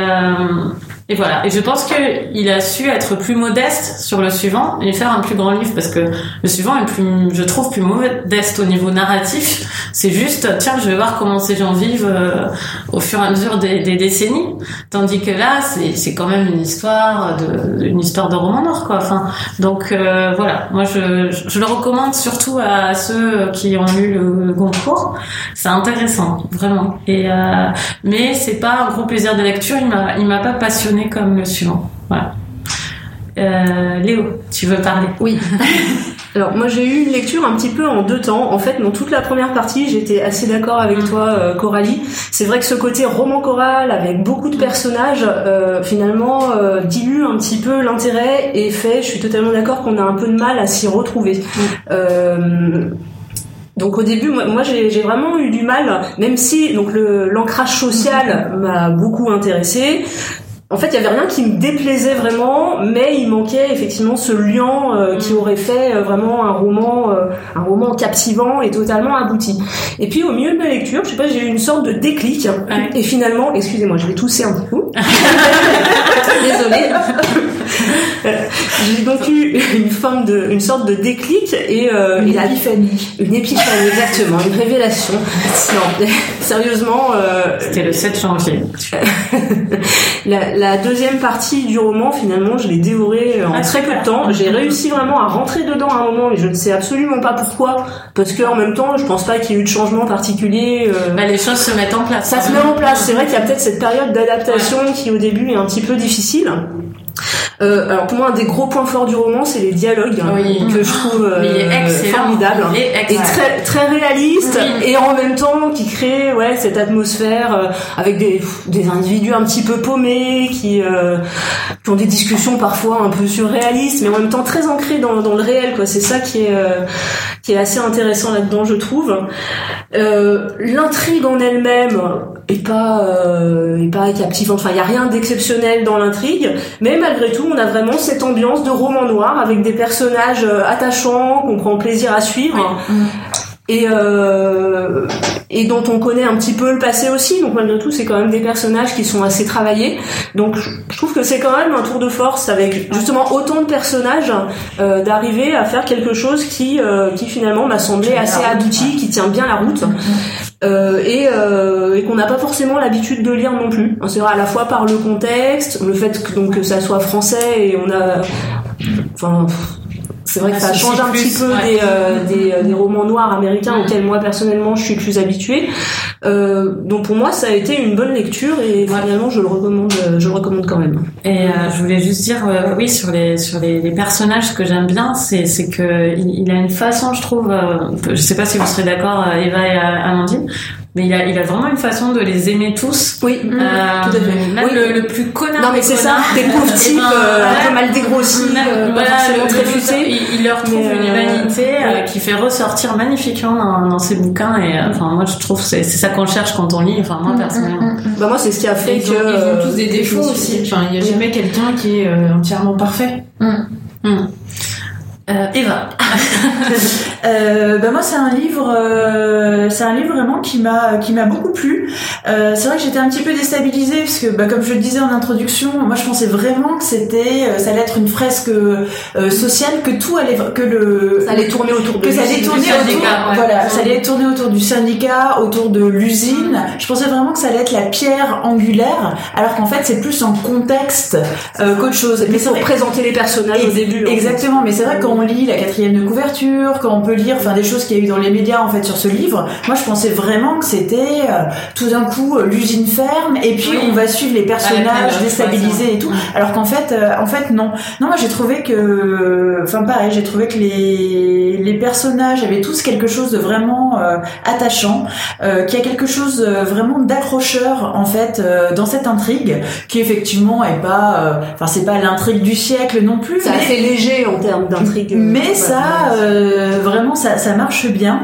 Speaker 1: et voilà. Et je pense qu'il a su être plus modeste sur le suivant et faire un plus grand livre parce que le suivant est plus, je trouve, plus modeste au niveau narratif. C'est juste, tiens, je vais voir comment ces gens vivent euh, au fur et à mesure des, décennies. Tandis que là, c'est quand même une histoire de, une histoire de roman noir, quoi. Enfin, donc euh, voilà. Moi, je, je, le recommande surtout à ceux qui ont lu le, le concours. C'est intéressant, vraiment. Et euh, mais c'est pas un gros plaisir de lecture. Il m'a, il m'a pas passionné comme le suivant. Voilà. Euh, Léo, tu veux parler?
Speaker 2: Oui. Alors moi j'ai eu une lecture un petit peu en deux temps. En fait, dans toute la première partie, j'étais assez d'accord avec mm. toi, euh, Coralie. C'est vrai que ce côté roman choral avec beaucoup de personnages, euh, finalement, euh, dilue un petit peu l'intérêt et fait. Je suis totalement d'accord qu'on a un peu de mal à s'y retrouver. Mm. Donc au début, moi, moi j'ai vraiment eu du mal, même si donc l'ancrage social mm. m'a beaucoup intéressé en fait, il y avait rien qui me déplaisait vraiment, mais il manquait effectivement ce lien euh, qui mm. aurait fait euh, vraiment un roman, euh, un roman captivant et totalement abouti. Et puis au milieu de ma lecture, je sais pas, j'ai eu une sorte de déclic. Et finalement, excusez-moi, je vais tousser un peu. Désolée. J'ai donc eu une forme de, une sorte de déclic et
Speaker 4: une épiphanie.
Speaker 2: Une épiphanie, exactement, une révélation. Non, sérieusement.
Speaker 1: C'était le 7 janvier.
Speaker 2: la, la deuxième partie du roman, finalement, je l'ai dévoré en ah, très peu de temps. J'ai réussi vraiment à rentrer dedans à un moment et je ne sais absolument pas pourquoi. Parce que en même temps, je pense pas qu'il y ait eu de changement particulier.
Speaker 1: Euh. Bah, les choses se mettent en place.
Speaker 2: Ça se met en place. C'est vrai qu'il y a peut-être cette période d'adaptation qui au début est un petit peu difficile. Euh, alors pour moi, un des gros points forts du roman, c'est les dialogues hein,
Speaker 1: Oui.
Speaker 2: que je trouve euh,
Speaker 1: est
Speaker 2: et très très réaliste
Speaker 1: Oui.
Speaker 2: et en même temps qui crée ouais cette atmosphère euh, avec des des individus un petit peu paumés qui euh, qui ont des discussions parfois un peu surréalistes mais en même temps très ancrées dans dans le réel quoi. C'est ça qui est qui est assez intéressant là-dedans, je trouve. L'intrigue en elle-même est pas est pas captivante. Enfin, il y a rien d'exceptionnel dans l'intrigue, mais malgré tout, on a vraiment cette ambiance de roman noir avec des personnages euh, attachants qu'on prend plaisir à suivre. Et, euh, et dont on connaît un petit peu le passé aussi, donc malgré tout c'est quand même des personnages qui sont assez travaillés. Donc je- trouve que c'est quand même un tour de force avec justement autant de personnages euh, d'arriver à faire quelque chose qui euh, qui finalement m'a semblé assez abouti, qui tient bien la route. Euh, et, euh, et qu'on n'a pas forcément l'habitude de lire non plus. Hein, C'est vrai à la fois par le contexte, le fait que donc que ça soit français et on a, enfin, c'est vrai que ça change un petit peu
Speaker 1: ouais.
Speaker 2: des, euh, des, euh, des romans noirs américains
Speaker 1: Mm.
Speaker 2: auxquels moi personnellement je suis plus habituée. Euh, donc pour moi ça a été une bonne lecture et finalement je le recommande, euh, je le recommande quand même.
Speaker 1: Et euh, je voulais juste dire, euh, oui, sur les sur les, les personnages, ce que j'aime bien, c'est c'est que il, il a une façon, je trouve, euh, je sais pas si vous serez d'accord, Eva et Amandine, mais il a il a vraiment une façon de les aimer tous.
Speaker 2: Oui.
Speaker 1: Euh,
Speaker 4: tout à fait.
Speaker 1: Même
Speaker 2: Oui.
Speaker 1: le, le plus connard.
Speaker 2: Non mais
Speaker 1: des
Speaker 2: c'est ça, des pauvres
Speaker 1: Eh
Speaker 2: types
Speaker 1: ben,
Speaker 2: euh, un
Speaker 1: ouais.
Speaker 2: peu mal dégrossis, euh, pas
Speaker 1: voilà,
Speaker 2: forcément
Speaker 1: le-
Speaker 2: très futés.
Speaker 1: il, il leur trouve
Speaker 2: Mais,
Speaker 1: une
Speaker 2: euh,
Speaker 1: humanité euh,
Speaker 2: ouais.
Speaker 1: qui fait ressortir magnifiquement dans, dans ses bouquins et enfin moi je trouve que c'est c'est ça qu'on cherche quand on lit enfin moi personnellement
Speaker 2: Bah moi c'est ce qui a fait
Speaker 3: Ils
Speaker 2: que
Speaker 3: ont, ils ont tous des défauts aussi. Enfin, il n'y a jamais quelqu'un qui est euh, entièrement parfait.
Speaker 1: Euh, Eva
Speaker 4: Euh, bah moi c'est un livre euh, c'est un livre vraiment qui m'a qui m'a beaucoup plu euh, c'est vrai que j'étais un petit peu déstabilisée parce que bah, comme je le disais en introduction moi je pensais vraiment que c'était euh, ça allait être une fresque sociale que tout allait que le
Speaker 2: Ça allait tourner autour de
Speaker 4: que ça allait tourner autour,
Speaker 1: syndicat, ouais.
Speaker 4: voilà, ça allait tourner autour du syndicat, autour de l'usine. Je pensais vraiment que ça allait être la pierre angulaire, alors qu'en fait c'est plus en contexte qu'autre chose. Mais c'est
Speaker 2: pour
Speaker 4: vrai-
Speaker 2: présenter les personnages au début. en fait.
Speaker 4: Exactement, mais c'est vrai que quand on lit la quatrième de couverture, quand on peut lire, enfin des choses qu'il y a eu dans les médias en fait sur ce livre, moi je pensais vraiment que c'était euh, tout d'un coup euh, l'usine ferme et puis
Speaker 1: Oui.
Speaker 4: on va suivre les personnages déstabilisés et tout, alors qu'en fait, euh, en fait non, non moi j'ai trouvé que, enfin pareil, j'ai trouvé que les les personnages avaient tous quelque chose de vraiment euh, attachant, qu'il y a quelque chose vraiment d'accrocheur en fait dans cette intrigue, qui effectivement est pas, enfin c'est pas l'intrigue du siècle non plus,
Speaker 2: C'est
Speaker 4: mais-
Speaker 2: assez léger en termes d'intrigue. Euh,
Speaker 4: mais ça, euh, vraiment, ça, ça marche bien.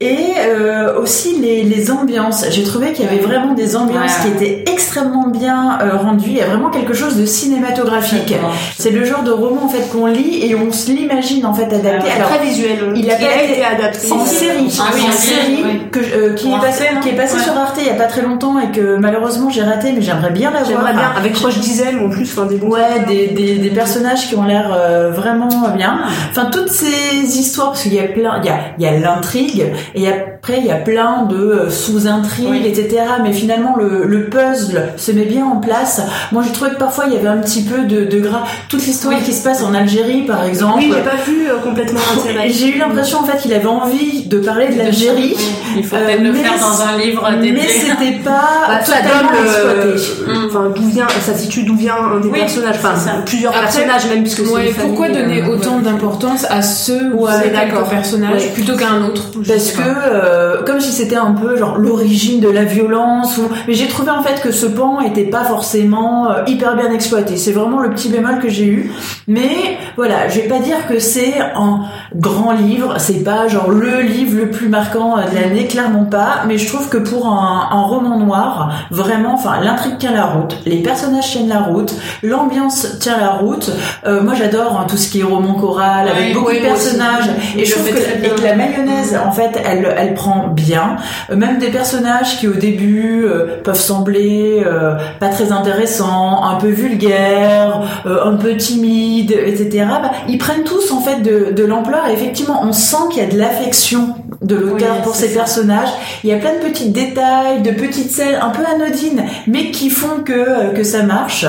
Speaker 4: Et euh, aussi les, les ambiances. J'ai trouvé qu'il y avait vraiment des ambiances
Speaker 1: Ouais.
Speaker 4: qui étaient extrêmement bien euh, rendues. Il y a vraiment quelque chose de cinématographique. C'est le genre de roman en fait qu'on lit et on se l'imagine en fait adapté.
Speaker 2: C'est
Speaker 4: Alors,
Speaker 2: très visuel.
Speaker 4: il a pas été
Speaker 2: été adapté
Speaker 4: en série,
Speaker 1: Ah oui,
Speaker 4: en série
Speaker 1: oui.
Speaker 4: que, euh, qui, est passé, qui est passé
Speaker 1: Ouais.
Speaker 4: sur Arte il y a pas très longtemps et que malheureusement j'ai raté, mais j'aimerais bien la voir.
Speaker 2: J'aimerais bien, avec Roche Diesel en plus, enfin des
Speaker 4: Ouais, des, des, des personnages qui ont l'air vraiment bien. Enfin, toutes ces histoires, parce qu'il y a plein, il y a, il y a l'intrigue, et après il y a plein de euh, sous-intrigues,
Speaker 1: Oui.
Speaker 4: etc. Mais finalement, le, le puzzle se met bien en place. Moi, j'ai trouvé que parfois il y avait un petit peu de, de gras. Toute l'histoire qui se passe en Algérie, par exemple.
Speaker 2: Oui, j'ai pas vu euh, complètement
Speaker 4: J'ai eu l'impression en fait qu'il avait envie de parler de l'Algérie,
Speaker 1: il faut
Speaker 4: Euh,
Speaker 1: peut-être le
Speaker 4: mais
Speaker 1: faire dans un livre
Speaker 4: mais
Speaker 1: dédié
Speaker 4: c'était pas
Speaker 2: Bah, ça
Speaker 4: totalement exploité.
Speaker 2: Enfin, d'où vient, ça situe d'où vient un des
Speaker 1: Oui,
Speaker 2: personnages, enfin, plusieurs
Speaker 3: Après,
Speaker 2: personnages même, puisque c'est
Speaker 3: Ouais,
Speaker 2: famille,
Speaker 3: pourquoi donner
Speaker 2: euh,
Speaker 3: autant d'importance à ce ou
Speaker 4: Ouais, d'accord.
Speaker 3: personnages
Speaker 2: Ouais.
Speaker 3: plutôt qu'à un autre
Speaker 4: Parce que euh, comme si c'était un peu genre l'origine de la violence ou mais j'ai trouvé en fait que ce pan était pas forcément euh, hyper bien exploité. C'est vraiment le petit bémol que j'ai eu. Mais voilà, je vais pas dire que c'est un grand livre, c'est pas genre le livre le plus marquant euh, de l'année, clairement pas, mais je trouve que pour un, un roman noir, vraiment enfin l'intrigue tient la route, les personnages tiennent la route, l'ambiance tient la route. Euh, moi j'adore hein, tout ce qui est roman choral avec
Speaker 1: Oui,
Speaker 4: beaucoup
Speaker 1: oui,
Speaker 4: de
Speaker 1: aussi.
Speaker 4: personnages. Et je trouve que, et que la mayonnaise en fait elle elle prend bien. Euh, même des personnages qui au début euh, peuvent sembler euh, pas très intéressants un peu vulgaires euh, un peu timides etc bah, ils prennent tous en fait de, de l'ampleur. Et effectivement on sent qu'il y a de l'affection de l'auteur
Speaker 1: Oui,
Speaker 4: pour ses
Speaker 1: ça.
Speaker 4: personnages. Il y a plein de petits détails, de petites scènes un peu anodines, mais qui font que euh, que ça marche.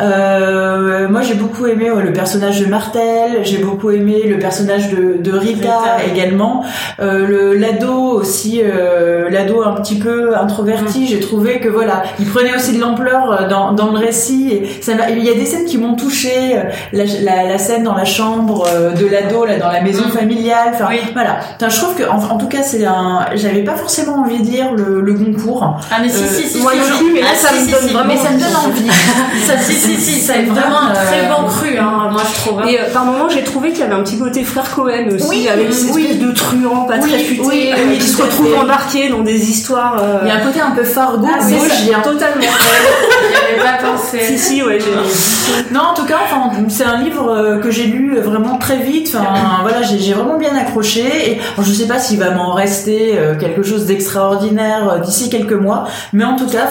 Speaker 4: Euh, moi, j'ai beaucoup aimé ouais, le personnage de Martel. J'ai beaucoup aimé le personnage de, de Rita, également. Euh, le l'ado aussi, euh, l'ado un petit peu introverti. J'ai trouvé que voilà, il prenait aussi de l'ampleur dans dans le récit. Et ça m'a- il y a des scènes qui m'ont touché. La, la, la scène dans la chambre de l'ado, là, dans la maison
Speaker 1: Mm.
Speaker 4: familiale. Enfin,
Speaker 1: Oui.
Speaker 4: voilà. Enfin, je trouve que, en, en tout cas, c'est un. J'avais pas forcément envie de lire le, le Goncourt.
Speaker 1: Ah mais si
Speaker 4: Euh,
Speaker 1: si si.
Speaker 2: moi
Speaker 1: si,
Speaker 2: non
Speaker 1: si.
Speaker 2: plus, mais là,
Speaker 1: Ah,
Speaker 2: ça
Speaker 1: si,
Speaker 2: me
Speaker 1: si,
Speaker 2: donne
Speaker 1: si,
Speaker 2: vraiment
Speaker 1: mais
Speaker 4: ça me donne envie.
Speaker 1: Ça si si si,
Speaker 4: Ça
Speaker 1: c'est
Speaker 4: me
Speaker 1: vraiment un très
Speaker 4: euh,
Speaker 1: bon cru hein, moi je trouve. hein.
Speaker 2: Et euh, par moments, j'ai trouvé qu'il y avait un petit côté frère Cohen aussi,
Speaker 4: Oui,
Speaker 2: avec ces
Speaker 4: oui.
Speaker 2: espèces de truands pas
Speaker 4: Oui,
Speaker 2: très futés, euh, qui se retrouvent embarqués dans des histoires. euh,
Speaker 4: Il y a un côté un peu Fargo,
Speaker 2: ah, totalement.
Speaker 1: J'y avais pas pensé.
Speaker 2: si si, ouais. j'ai-
Speaker 4: Non, en tout cas, enfin, c'est un livre euh, que j'ai lu vraiment très vite. Enfin, voilà, j'ai vraiment bien accroché. Et je sais pas s'il va m'en rester euh, quelque chose d'extraordinaire euh, d'ici quelques mois, mais en tout cas,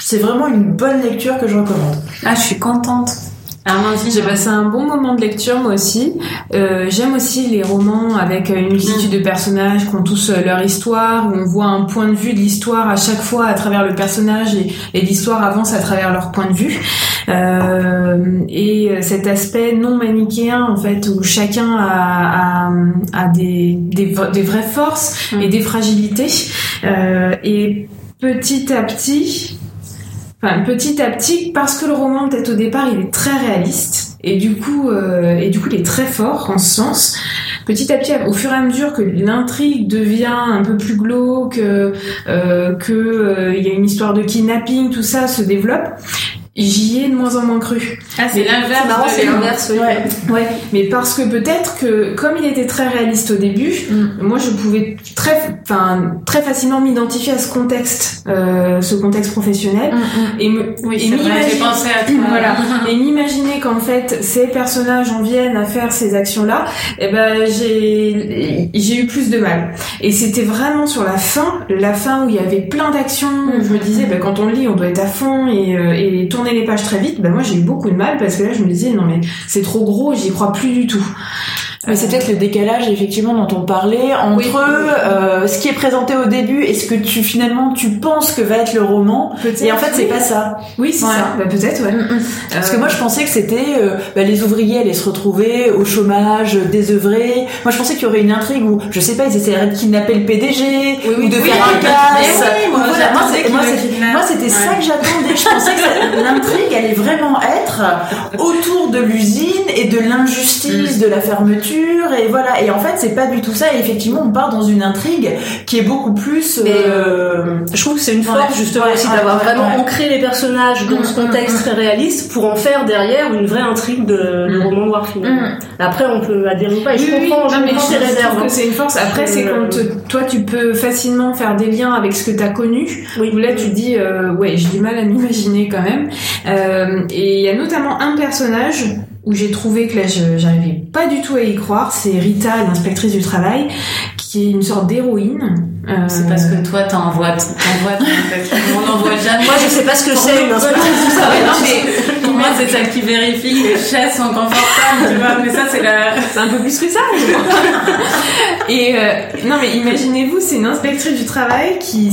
Speaker 4: c'est vraiment une bonne lecture que je recommande.
Speaker 1: Ah je suis contente. Amandine.
Speaker 3: J'ai passé un bon moment de lecture moi aussi. Euh, J'aime aussi les romans avec une multitude de personnages qui ont tous euh, leur histoire, où on voit un point de vue de l'histoire à chaque fois à travers le personnage et, et l'histoire avance à travers leur point de vue. Euh, et euh, cet aspect non manichéen en fait où chacun a, a, a des, des, des vraies forces
Speaker 1: Mm.
Speaker 3: et des fragilités. Euh, et petit à petit, Petit à petit, parce que le roman, peut-être au départ, il est très réaliste, et du coup, euh, et du coup, il est très fort en ce sens. Petit à petit, au fur et à mesure que l'intrigue devient un peu plus glauque, euh, euh, euh, y a une histoire de kidnapping, tout ça se développe, j'y ai de moins en moins cru.
Speaker 1: Ah c'est l'inverse.
Speaker 2: C'est marrant, c'est l'inverse. oui.
Speaker 4: Ouais.
Speaker 3: Ouais, mais parce que peut-être que comme il était très réaliste au début,
Speaker 4: Mm.
Speaker 3: moi je pouvais très, enfin très facilement m'identifier à ce contexte, euh, ce contexte professionnel, et me
Speaker 1: Oui
Speaker 3: et m'imaginer-
Speaker 1: pensé à toi.
Speaker 3: Voilà. Et m'imaginer qu'en fait ces personnages en viennent à faire ces actions-là, eh ben j'ai j'ai eu plus de mal. Et c'était vraiment sur la fin, la fin où il y avait plein d'actions. où Je me disais, ben, quand on lit, on doit être à fond et, euh, et tourner les pages très vite. Ben moi j'ai eu beaucoup de mal parce que là je me disais non mais c'est trop gros, j'y crois plus du tout.
Speaker 4: Mais c'est peut-être le décalage effectivement dont on parlait entre
Speaker 3: Oui.
Speaker 4: euh, ce qui est présenté au début et ce que tu finalement tu penses que va être le roman. Et en fait, c'est pas ça.
Speaker 3: Oui, c'est
Speaker 4: Ouais.
Speaker 3: ça. Ben, peut-être, ouais.
Speaker 4: Parce que
Speaker 3: Euh,
Speaker 4: moi, je pensais que c'était euh, bah, les ouvriers allaient se retrouver au chômage, désœuvrés. Moi, je pensais qu'il y aurait une intrigue où, je sais pas, ils essaieraient de kidnapper le PDG ou de faire un casse.
Speaker 1: moi,
Speaker 4: moi, c'était ça que j'attendais. Je pensais que l'intrigue allait vraiment être autour de l'usine et de l'injustice, de la fermeture et voilà. Et en fait, c'est pas du tout ça. Et effectivement, on part dans une intrigue qui est beaucoup plus. Euh,
Speaker 2: Je trouve que c'est une
Speaker 4: Ouais,
Speaker 2: force justement
Speaker 4: ouais,
Speaker 2: aussi
Speaker 4: ouais,
Speaker 2: d'avoir vraiment ancré les personnages dans ce
Speaker 4: Mm, mm,
Speaker 2: contexte très réaliste pour en faire derrière une vraie intrigue de, de
Speaker 3: Mm.
Speaker 2: roman noir finalement. Après, on peut adhérer ou pas. Et je
Speaker 3: Oui, oui,
Speaker 2: comprends, je
Speaker 3: non, mais je
Speaker 2: réserves.
Speaker 3: que
Speaker 2: hein.
Speaker 3: c'est une force. Après, c'est quand toi, tu peux facilement faire des liens avec ce que tu as connu.
Speaker 2: Oui.
Speaker 3: Où là, tu dis, euh, ouais, j'ai du mal à m'imaginer quand même. Euh, et il y a notamment un personnage où j'ai trouvé que là, je j'arrivais pas du tout à y croire. C'est Rita, l'inspectrice du travail, qui est une sorte d'héroïne. Euh,
Speaker 1: C'est parce que toi t'envoies t'envoies on n'envoie jamais.
Speaker 2: Moi, je sais pas ce que c'est
Speaker 1: nous,
Speaker 2: une inspectrice du travail.
Speaker 1: non, mais pour moi c'est celle qui vérifie que les chaises sont confortables, tu vois. Mais ça c'est la.
Speaker 3: C'est un peu plus que ça. Et euh, non, mais imaginez-vous, c'est une inspectrice du travail qui.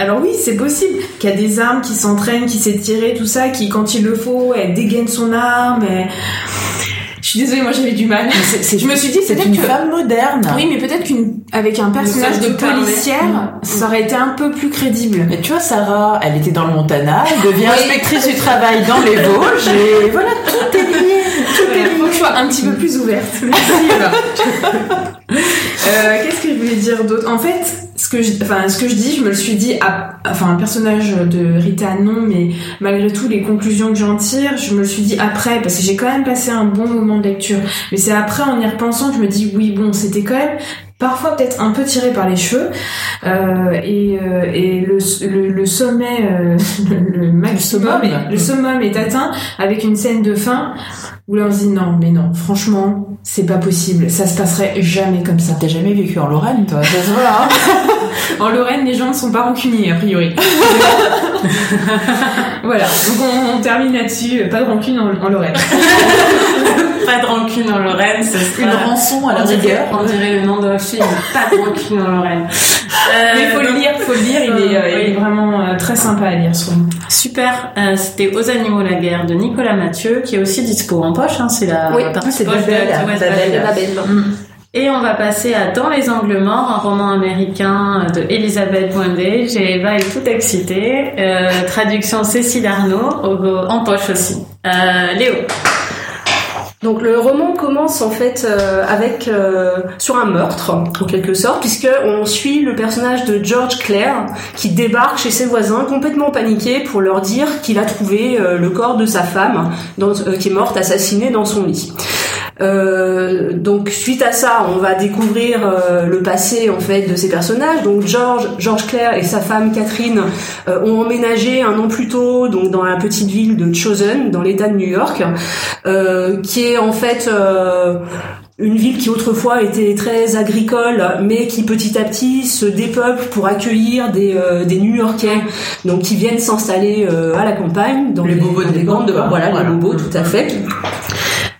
Speaker 3: Alors oui, c'est possible, qui a des armes, qui s'entraîne, qui tirer, tout ça, qui quand il le faut, elle dégaine son arme. et- Je suis désolée, moi j'avais du mal. Je me suis dit,
Speaker 4: c'est
Speaker 3: peut-être
Speaker 4: une
Speaker 3: que-
Speaker 4: femme moderne.
Speaker 3: Oui, mais peut-être qu'une avec un personnage de policière, ça aurait été un peu plus crédible.
Speaker 4: Mais tu vois, Sarah, elle était dans le Montana, elle devient inspectrice du travail dans les Vosges, et voilà, tout est lié, tout est
Speaker 3: Il faut que
Speaker 4: lié.
Speaker 3: je sois un petit peu plus ouverte. Euh, Qu'est-ce que je voulais dire d'autre? En fait, ce que, je, dis, je me le suis dit, enfin, un personnage de Rita, non, mais malgré tout, les conclusions que j'en tire, je me le suis dit après, parce que j'ai quand même passé un bon moment de lecture. Mais c'est après, en y repensant, que je me dis, oui, bon, c'était quand même parfois peut-être un peu tiré par les cheveux. Euh, et, euh, et le, le, le sommet euh, le, le maximum
Speaker 4: summum.
Speaker 3: est, le summum est atteint avec une scène de fin où là on se dit non mais non franchement c'est pas possible. Ça se passerait jamais comme ça.
Speaker 4: T'as jamais vécu en Lorraine, toi. Ça se voit, hein
Speaker 3: en Lorraine, les gens ne sont pas rancuniers, a priori. voilà, donc on, on termine là-dessus. Pas de rancune en, en Lorraine.
Speaker 1: pas de rancune en Lorraine, ce sera...
Speaker 4: Une rançon à la rigueur.
Speaker 1: on dirait le nom d'un film. Pas de rancune en Lorraine. Euh,
Speaker 3: Mais il faut le lire, faut le lire. Il est, euh, il est vraiment euh, très sympa à lire, roman.
Speaker 1: Super, euh, c'était Aux animaux la guerre de Nicolas Mathieu, qui est aussi dispo en poche, hein, c'est la
Speaker 2: Oui,
Speaker 1: partie
Speaker 4: c'est
Speaker 1: poche de la-.
Speaker 4: Babel.
Speaker 1: Babel. Et on va passer à Dans les angles morts, un roman américain de Elisabeth Bondage et Eva est tout excitée. Euh, traduction Cécile Arnaud, au- en poche aussi. Euh, Léo.
Speaker 2: Donc le roman commence en fait euh, avec euh, sur un meurtre en quelque sorte puisque on suit le personnage de George Clare qui débarque chez ses voisins complètement paniqué pour leur dire qu'il a trouvé euh, le corps de sa femme euh, qui est morte assassinée dans son lit. Euh, donc suite à ça, on va découvrir euh, le passé en fait de ces personnages. Donc George, George Clare et sa femme Catherine euh, ont emménagé un an plus tôt donc dans la petite ville de Chosen dans l'État de New York, euh, qui est en fait euh, une ville qui autrefois était très agricole, mais qui petit à petit se dépeuple pour accueillir des, euh, des New-Yorkais, donc qui viennent s'installer euh, à la campagne, dans
Speaker 4: Les
Speaker 2: des,
Speaker 4: bobos de
Speaker 2: dans des voilà,
Speaker 4: Voilà.
Speaker 2: les bobos, tout à fait.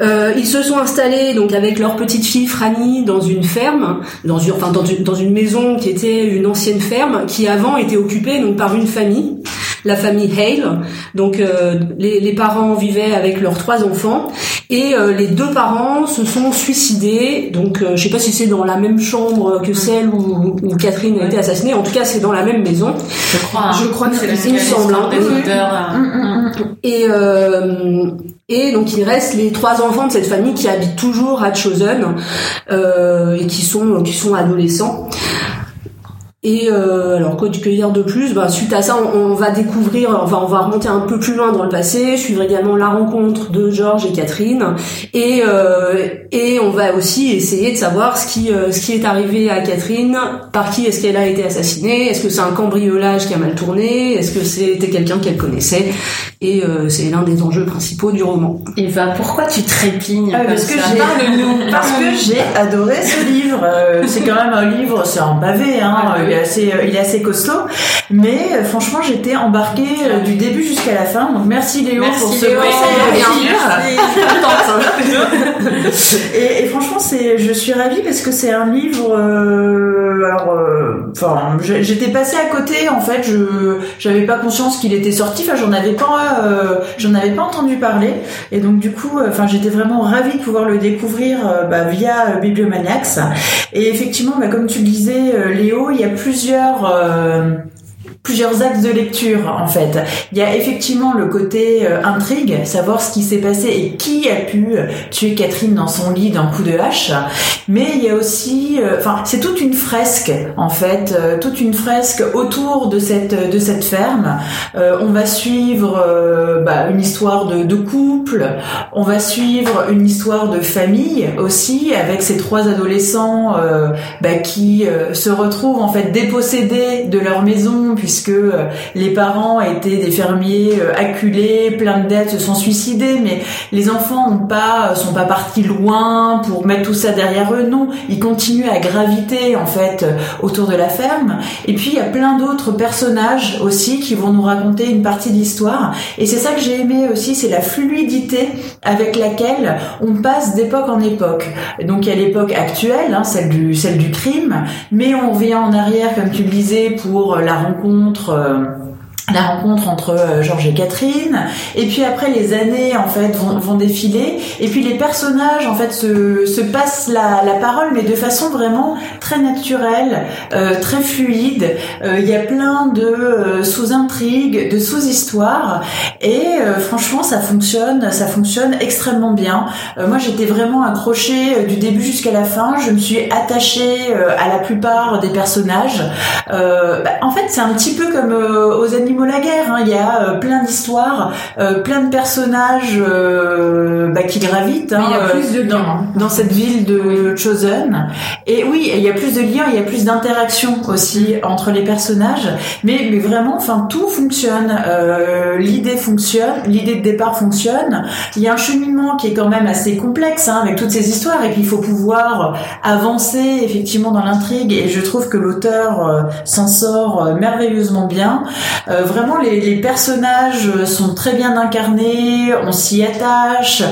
Speaker 2: Euh, ils se sont installés donc avec leur petite fille Franny dans une ferme, dans une, enfin dans une, maison qui était une ancienne ferme qui avant était occupée donc par une famille, la famille Hale. Donc euh, les, les parents vivaient avec leurs trois enfants et euh, les deux parents se sont suicidés. Donc euh, je sais pas si c'est dans la même chambre que celle où, où Catherine a été assassinée. En tout cas c'est dans la même maison.
Speaker 1: Je crois. hein.
Speaker 3: Je crois que
Speaker 1: c'est la
Speaker 2: il me semble, hein.
Speaker 1: des auteurs. euh,
Speaker 3: Hum, hum, hum.
Speaker 2: Et, euh, et donc il reste les trois enfants de cette famille qui habitent toujours à Chosen euh, et qui sont qui sont adolescents. Et euh, alors quoi que dire de plus? Bah, Suite à ça, on, on va découvrir, enfin on va remonter un peu plus loin dans le passé, suivre également la rencontre de George et Catherine, et euh, et on va aussi essayer de savoir ce qui euh, ce qui est arrivé à Catherine, par qui est-ce qu'elle a été assassinée, est-ce que c'est un cambriolage qui a mal tourné, est-ce que c'était quelqu'un qu'elle connaissait, et euh, c'est l'un des enjeux principaux du roman.
Speaker 1: Eva, pourquoi tu trépignes
Speaker 4: Ah, parce que j'ai-. Parce que j'ai adoré ce livre. Euh, c'est quand même un livre, c'est un pavé, hein.
Speaker 1: Ah, oui.
Speaker 4: Il, est assez, euh, il est assez costaud. Mais euh, franchement, j'étais embarquée euh, du début jusqu'à la fin. Donc merci Léo
Speaker 1: Merci,
Speaker 4: pour ce
Speaker 1: Léo.
Speaker 4: conseil. Et, et franchement, c'est, je suis ravie parce que c'est un livre. euh, alors, enfin, j'étais passée à côté. En fait, je, j'avais pas conscience qu'il était sorti. Enfin, j'en avais pas, euh, j'en avais pas entendu parler. Et donc, du coup, enfin, j'étais vraiment ravie de pouvoir le découvrir bah, via Bibliomaniacs. Et effectivement, bah, comme tu le disais, euh, Léo, il y a plusieurs. Plusieurs axes de lecture en fait. Il y a effectivement le côté euh, intrigue, savoir ce qui s'est passé et qui a pu euh, tuer Catherine dans son lit d'un coup de hache. Mais il y a aussi, euh, enfin, c'est toute une fresque en fait, toute une fresque autour de cette de cette ferme. On va suivre bah, une histoire de, couple, on va suivre une histoire de famille aussi avec ces trois adolescents bah, qui se retrouvent en fait dépossédés de leur maison puisque euh, les parents étaient des fermiers euh, acculés, plein de dettes, se sont suicidés, mais les enfants ont pas sont pas partis loin pour mettre tout ça derrière eux. Non, ils continuent à graviter en fait euh, autour de la ferme. Et puis il y a plein d'autres personnages aussi qui vont nous raconter une partie de l'histoire. Et c'est ça que j'ai aimé aussi, c'est la fluidité avec laquelle on passe d'époque en époque. Donc il y a l'époque actuelle, hein, celle du celle du crime, mais on revient en arrière, comme tu le disais, pour euh, la rencontre. Euh, la rencontre entre euh, Georges et Catherine. Et puis après les années en fait vont, vont défiler. Et puis les personnages en fait se, se passent la, la parole mais de façon vraiment très naturelle euh, très fluide. Euh, il y a plein de euh, sous-intrigues de sous-histoires. Et franchement ça fonctionne ça fonctionne extrêmement bien. Moi j'étais vraiment accrochée du début jusqu'à la fin. Je me suis attachée à la plupart des personnages. Bah, en fait c'est un petit peu comme aux animaux la guerre. hein. Il y a euh, plein d'histoires, euh, plein de personnages euh, bah, qui gravitent
Speaker 3: Mais il y a plus de
Speaker 4: dans,
Speaker 3: liens,
Speaker 4: dans cette ville de Chosen. Et oui, il y a plus de liens, il y a plus d'interaction aussi entre les personnages. Mais, mais vraiment, enfin, tout fonctionne. L'idée fonctionne, l'idée de départ fonctionne. Il y a un cheminement qui est quand même assez complexe hein, avec toutes ces histoires. Et puis, il faut pouvoir avancer effectivement dans l'intrigue. Et je trouve que l'auteur s'en sort merveilleusement bien. Euh, vraiment, les, les personnages sont très bien incarnés. On s'y attache.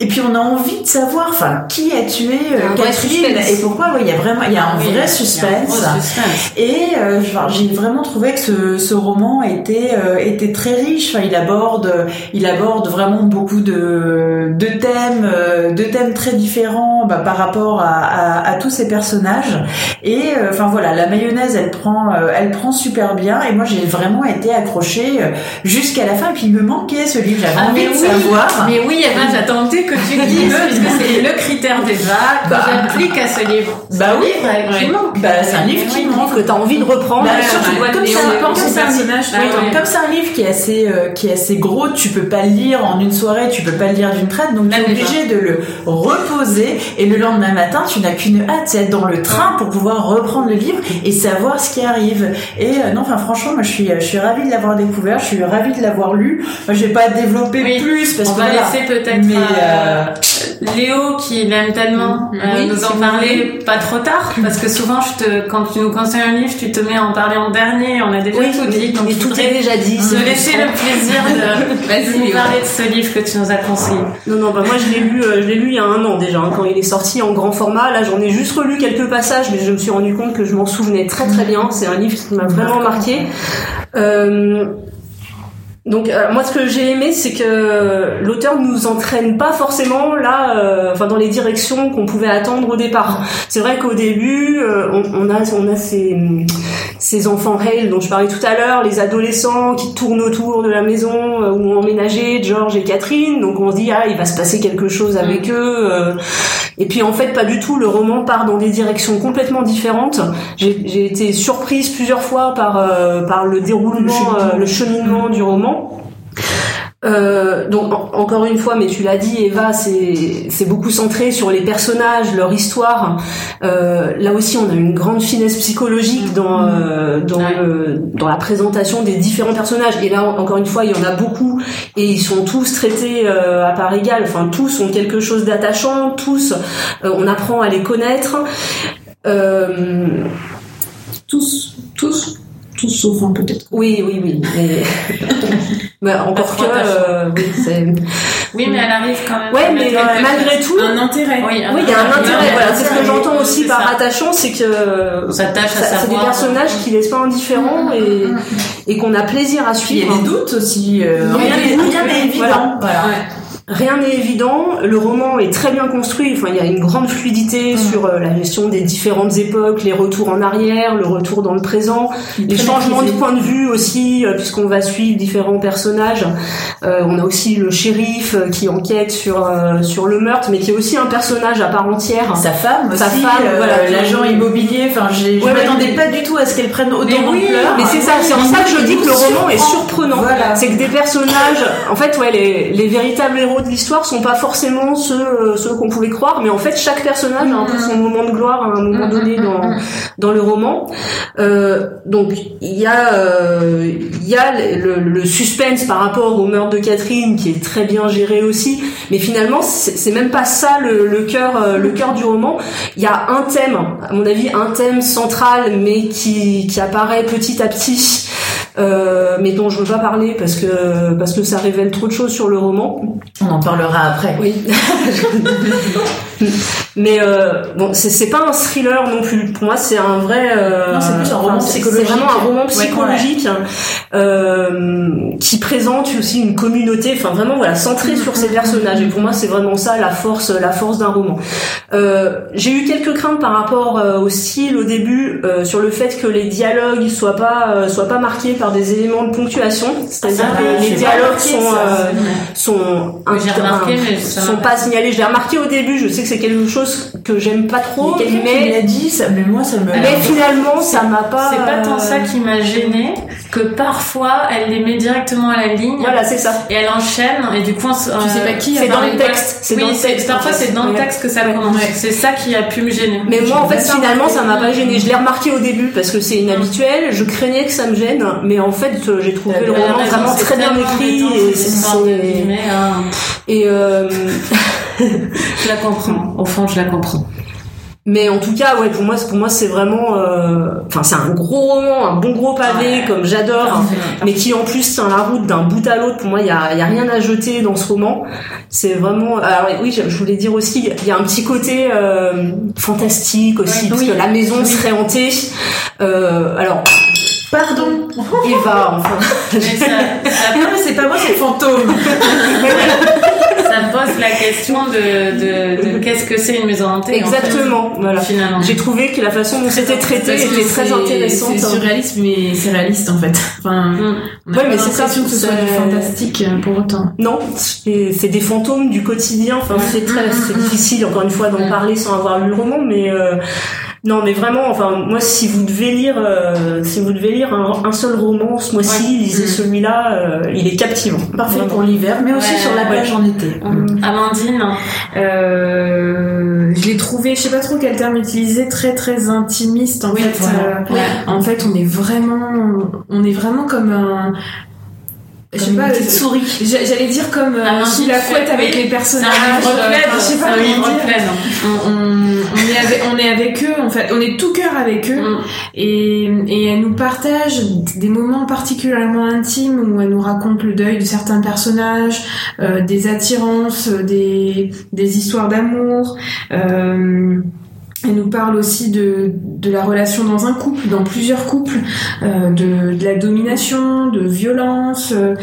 Speaker 4: Et puis, on a envie de savoir, enfin, qui a tué euh, Catherine et pourquoi. Il y a vraiment, il y a un
Speaker 1: Oui,
Speaker 4: vrai
Speaker 1: un
Speaker 4: suspense. Et euh, j'ai vraiment trouvé que ce, ce roman était euh, était très riche. Enfin, il aborde il aborde vraiment beaucoup de de thèmes euh, de thèmes très différents bah, par rapport à, à, à tous ces personnages. Et euh, enfin voilà, la mayonnaise elle prend euh, elle prend super bien. Et moi j'ai vraiment été accrochée euh, jusqu'à la fin. Et puis il me manquait ce livre. J'avais
Speaker 1: Ah,
Speaker 4: envie de
Speaker 1: oui.
Speaker 4: savoir.
Speaker 1: Mais oui, Eva, j'attendais que tu le dises, puisque c'est le critère d'Eva, que
Speaker 4: Bah.
Speaker 1: j'applique à ce livre.
Speaker 4: Bah oui. Ouais. Bah, c'est un livre qui manque.
Speaker 2: que t'as envie de reprendre.
Speaker 4: Bah,
Speaker 1: Ouais,
Speaker 4: surtout
Speaker 1: ouais.
Speaker 4: comme ça, comme c'est un livre-
Speaker 1: ouais, ouais.
Speaker 4: comme c'est un livre qui est assez euh, qui est assez gros, tu peux pas le lire en une soirée, tu peux pas le lire d'une traite, donc tu es
Speaker 1: Là, déjà.
Speaker 4: obligé de le reposer et le lendemain matin, tu n'as qu'une hâte, c'est être dans le train pour pouvoir reprendre le livre et savoir ce qui arrive. Et euh, non, enfin franchement, moi je suis je suis ravie de l'avoir découvert, je suis ravie de l'avoir lu. Vais pas développer
Speaker 1: Oui.
Speaker 4: plus parce
Speaker 1: On
Speaker 4: que
Speaker 1: va
Speaker 4: voilà.
Speaker 1: laisser peut-être
Speaker 4: Mais,
Speaker 1: euh, Léo, qui l'aime tellement,
Speaker 3: Mhm.
Speaker 1: euh,
Speaker 2: Oui,
Speaker 1: nous en parler pas trop tard, parce que souvent, je te, quand tu nous conseilles un livre, tu te mets à en parler en dernier, on a déjà
Speaker 2: Oui,
Speaker 1: tout dit, donc
Speaker 2: mais tout est déjà dit. c'est
Speaker 1: laisser le plaisir de nous parler de ce livre que tu nous as conseillé.
Speaker 2: Non, non, bah moi je l'ai lu, euh, je l'ai lu il y a un an déjà, hein, quand il est sorti en grand format. Là, j'en ai juste relu quelques passages, mais je me suis rendu compte que je m'en souvenais très très bien. C'est un livre qui m'a vraiment marqué. Euh, donc euh, moi, ce que j'ai aimé, c'est que l'auteur nous entraîne pas forcément là, euh, enfin dans les directions qu'on pouvait attendre au départ. C'est vrai qu'au début, euh, on, on a on a ces ces enfants Hale dont je parlais tout à l'heure, les adolescents qui tournent autour de la maison euh, où ont emménagé George et Catherine. Donc on se dit ah il va se passer quelque chose avec eux. Euh. et puis en fait pas du tout. Le roman part dans des directions complètement différentes. J'ai été surprise plusieurs fois par euh, par le déroulement, euh, le cheminement du roman. Euh, donc en- encore une fois, mais tu l'as dit, Eva, c'est c'est beaucoup centré sur les personnages, leur histoire. Euh, là aussi, on a une grande finesse psychologique dans euh, dans
Speaker 1: Ouais.
Speaker 2: le dans la présentation des différents personnages. Et là, encore une fois, il y en a beaucoup et ils sont tous traités euh, à part égale. Enfin, tous ont quelque chose d'attachant. Tous, euh, on apprend à les connaître. Euh,
Speaker 3: Tous, tous, tous sauf un peut-être.
Speaker 2: oui, oui, oui. Mais, mais encore que, euh, oui, c'est.
Speaker 1: Oui, mais elle arrive quand même.
Speaker 2: Ouais, mais euh, malgré tout,
Speaker 3: Un intérêt.
Speaker 1: Oui,
Speaker 2: Oui, il y a un intérêt. Voilà, c'est ce que j'entends aussi par
Speaker 1: ça.
Speaker 2: attachant, c'est que c'est des personnages qui laissent pas indifférents et, et qu'on a plaisir à
Speaker 4: Puis il y a
Speaker 2: suivre.
Speaker 4: des doutes aussi. euh,
Speaker 2: Il y a
Speaker 4: rien
Speaker 2: des
Speaker 4: n'est-
Speaker 2: doutes,
Speaker 4: rien n'est évident.
Speaker 2: voilà. Rien n'est évident. Le roman est très bien construit. Enfin, il y a une grande fluidité sur euh, la gestion des différentes époques, les retours en arrière, le retour dans le présent, les changements de point de vue aussi, euh, puisqu'on va suivre différents personnages. Euh, on a aussi le shérif qui enquête sur sur le meurtre, mais qui est aussi un personnage à part entière.
Speaker 4: Sa femme aussi,
Speaker 2: Sa femme, voilà,
Speaker 4: l'agent immobilier. Enfin, je
Speaker 2: Ouais, ouais.
Speaker 4: m'attendais pas du tout à ce qu'elle prenne autant
Speaker 1: Mais oui.
Speaker 2: Mais c'est ça, c'est en ça que je dis que le roman est surprenant.
Speaker 4: Voilà.
Speaker 2: C'est que des personnages, en fait, ouais, les, les véritables héros de l'histoire sont pas forcément ceux, euh, ceux qu'on pouvait croire, mais en fait, chaque personnage a un peu son moment de gloire à un moment donné dans, dans le roman. Euh, donc, il y a, euh, y a le, le suspense par rapport au meurtre de Catherine qui est très bien géré aussi, mais finalement, c'est même pas ça le, le cœur, le cœur du roman. Il y a un thème, à mon avis, un thème central, mais qui, qui apparaît petit à petit, euh, mais dont je veux pas parler parce que parce que ça révèle trop de choses sur le roman.
Speaker 4: On en parlera après.
Speaker 2: Oui. mais euh, bon, c'est pas un thriller non plus. Pour moi, c'est un vrai. euh,
Speaker 4: Non, c'est plus un roman psychologique.
Speaker 2: C'est vraiment un roman
Speaker 4: Ouais,
Speaker 2: psychologique euh, qui présente aussi une communauté. Enfin, vraiment, voilà, centré sur ces personnages. Et pour moi, c'est vraiment ça la force, la force d'un roman. Euh, J'ai eu quelques craintes par rapport euh, au style au début, euh, sur le fait que les dialogues soient pas euh, soient pas marqués par des éléments de ponctuation. C'est-à-dire
Speaker 1: Ah,
Speaker 2: que les
Speaker 1: j'ai
Speaker 2: dialogues
Speaker 1: pas remarqué
Speaker 2: sont
Speaker 1: ça,
Speaker 2: euh, sont
Speaker 1: j'ai remarqué,
Speaker 2: sont pas signalés. Je l'ai remarqué au début. Je sais que c'est quelque chose chose que j'aime pas trop,
Speaker 4: qui
Speaker 2: mais
Speaker 4: me l'a dit, ça, mais moi ça me.
Speaker 2: mais finalement ça m'a pas.
Speaker 1: C'est pas tant ça
Speaker 2: euh,
Speaker 1: qui m'a gêné que parfois elle les met directement à la ligne
Speaker 2: Voilà, c'est ça.
Speaker 1: et elle enchaîne et du coup on
Speaker 3: Tu sais
Speaker 1: euh,
Speaker 3: pas qui a
Speaker 2: C'est dans le texte. C'est
Speaker 1: oui,
Speaker 2: dans le
Speaker 1: c'est-
Speaker 2: texte.
Speaker 1: parfois c'est dans le texte que ça
Speaker 2: Ouais.
Speaker 1: commence.
Speaker 3: Ouais.
Speaker 1: C'est ça qui a pu me gêner.
Speaker 2: Mais moi, en fait, finalement, ça m'a pas gêné. Je l'ai remarqué au début parce que c'est inhabituel. Je craignais que ça me gêne, mais en fait, euh, j'ai trouvé le roman vraiment très bien écrit et
Speaker 1: hein.
Speaker 2: et euh,
Speaker 1: Je la comprends. Au fond, je la comprends.
Speaker 2: mais en tout cas, ouais, pour moi, c'est- pour moi, c'est vraiment, euh, enfin, c'est un gros roman, un bon gros pavé,
Speaker 1: Ouais.
Speaker 2: comme j'adore. Mais qui en plus tient la route d'un bout à l'autre. Pour moi, il y a, il y a rien à jeter dans ce roman. C'est vraiment. Alors oui, je voulais dire aussi, il y a un petit côté euh, fantastique aussi, parce
Speaker 1: oui.
Speaker 2: que la maison serait hantée. Euh, alors,
Speaker 4: Pardon.
Speaker 2: Eva, enfin.
Speaker 1: Ça,
Speaker 4: mais c'est pas moi, c'est le fantôme.
Speaker 1: Pose la question de, de, de qu'est-ce que c'est une maison hantée. en fait,
Speaker 2: Exactement, voilà.
Speaker 1: finalement.
Speaker 2: J'ai trouvé que la façon dont c'était traité était très intéressante.
Speaker 3: C'est surréaliste, mais c'est réaliste en fait. Enfin,
Speaker 1: Mm.
Speaker 3: on a
Speaker 2: Ouais, mais c'est
Speaker 3: l'impression que ce soit du fantastique euh, pour autant.
Speaker 2: Non, c'est des fantômes du quotidien. Enfin, c'est très, c'est difficile encore une fois d'en
Speaker 1: Mm.
Speaker 2: parler sans avoir lu le roman, mais euh, non, mais vraiment. Enfin, moi, si vous devez lire, euh, si vous devez lire un, un seul roman ce mois-ci,
Speaker 1: Ouais.
Speaker 2: lisez
Speaker 1: Mm.
Speaker 2: celui-là. euh, il est captivant.
Speaker 4: Parfait
Speaker 2: Vraiment.
Speaker 4: pour l'hiver, mais aussi
Speaker 1: Ouais,
Speaker 4: sur la
Speaker 1: ouais.
Speaker 4: plage en été.
Speaker 1: Mm. Amandine,
Speaker 3: Euh, je l'ai trouvé, je sais pas trop quel terme utiliser, très très intimiste en
Speaker 1: Oui,
Speaker 3: fait.
Speaker 1: voilà.
Speaker 3: Euh, En fait, on est vraiment, on est vraiment comme un, je sais pas,
Speaker 4: une souris.
Speaker 3: j'allais dire comme euh, sous la couette avec les personnages. euh, je sais pas
Speaker 1: plein.
Speaker 3: On, est avec, on est avec eux en fait, on est tout cœur avec eux.
Speaker 1: Mm.
Speaker 3: Et, et elle nous partage des moments particulièrement intimes où elle nous raconte le deuil de certains personnages, euh, des attirances, euh, des, des histoires d'amour. Euh, elle nous parle aussi de, de la relation dans un couple, dans plusieurs couples, euh, de, de la domination, de violence euh,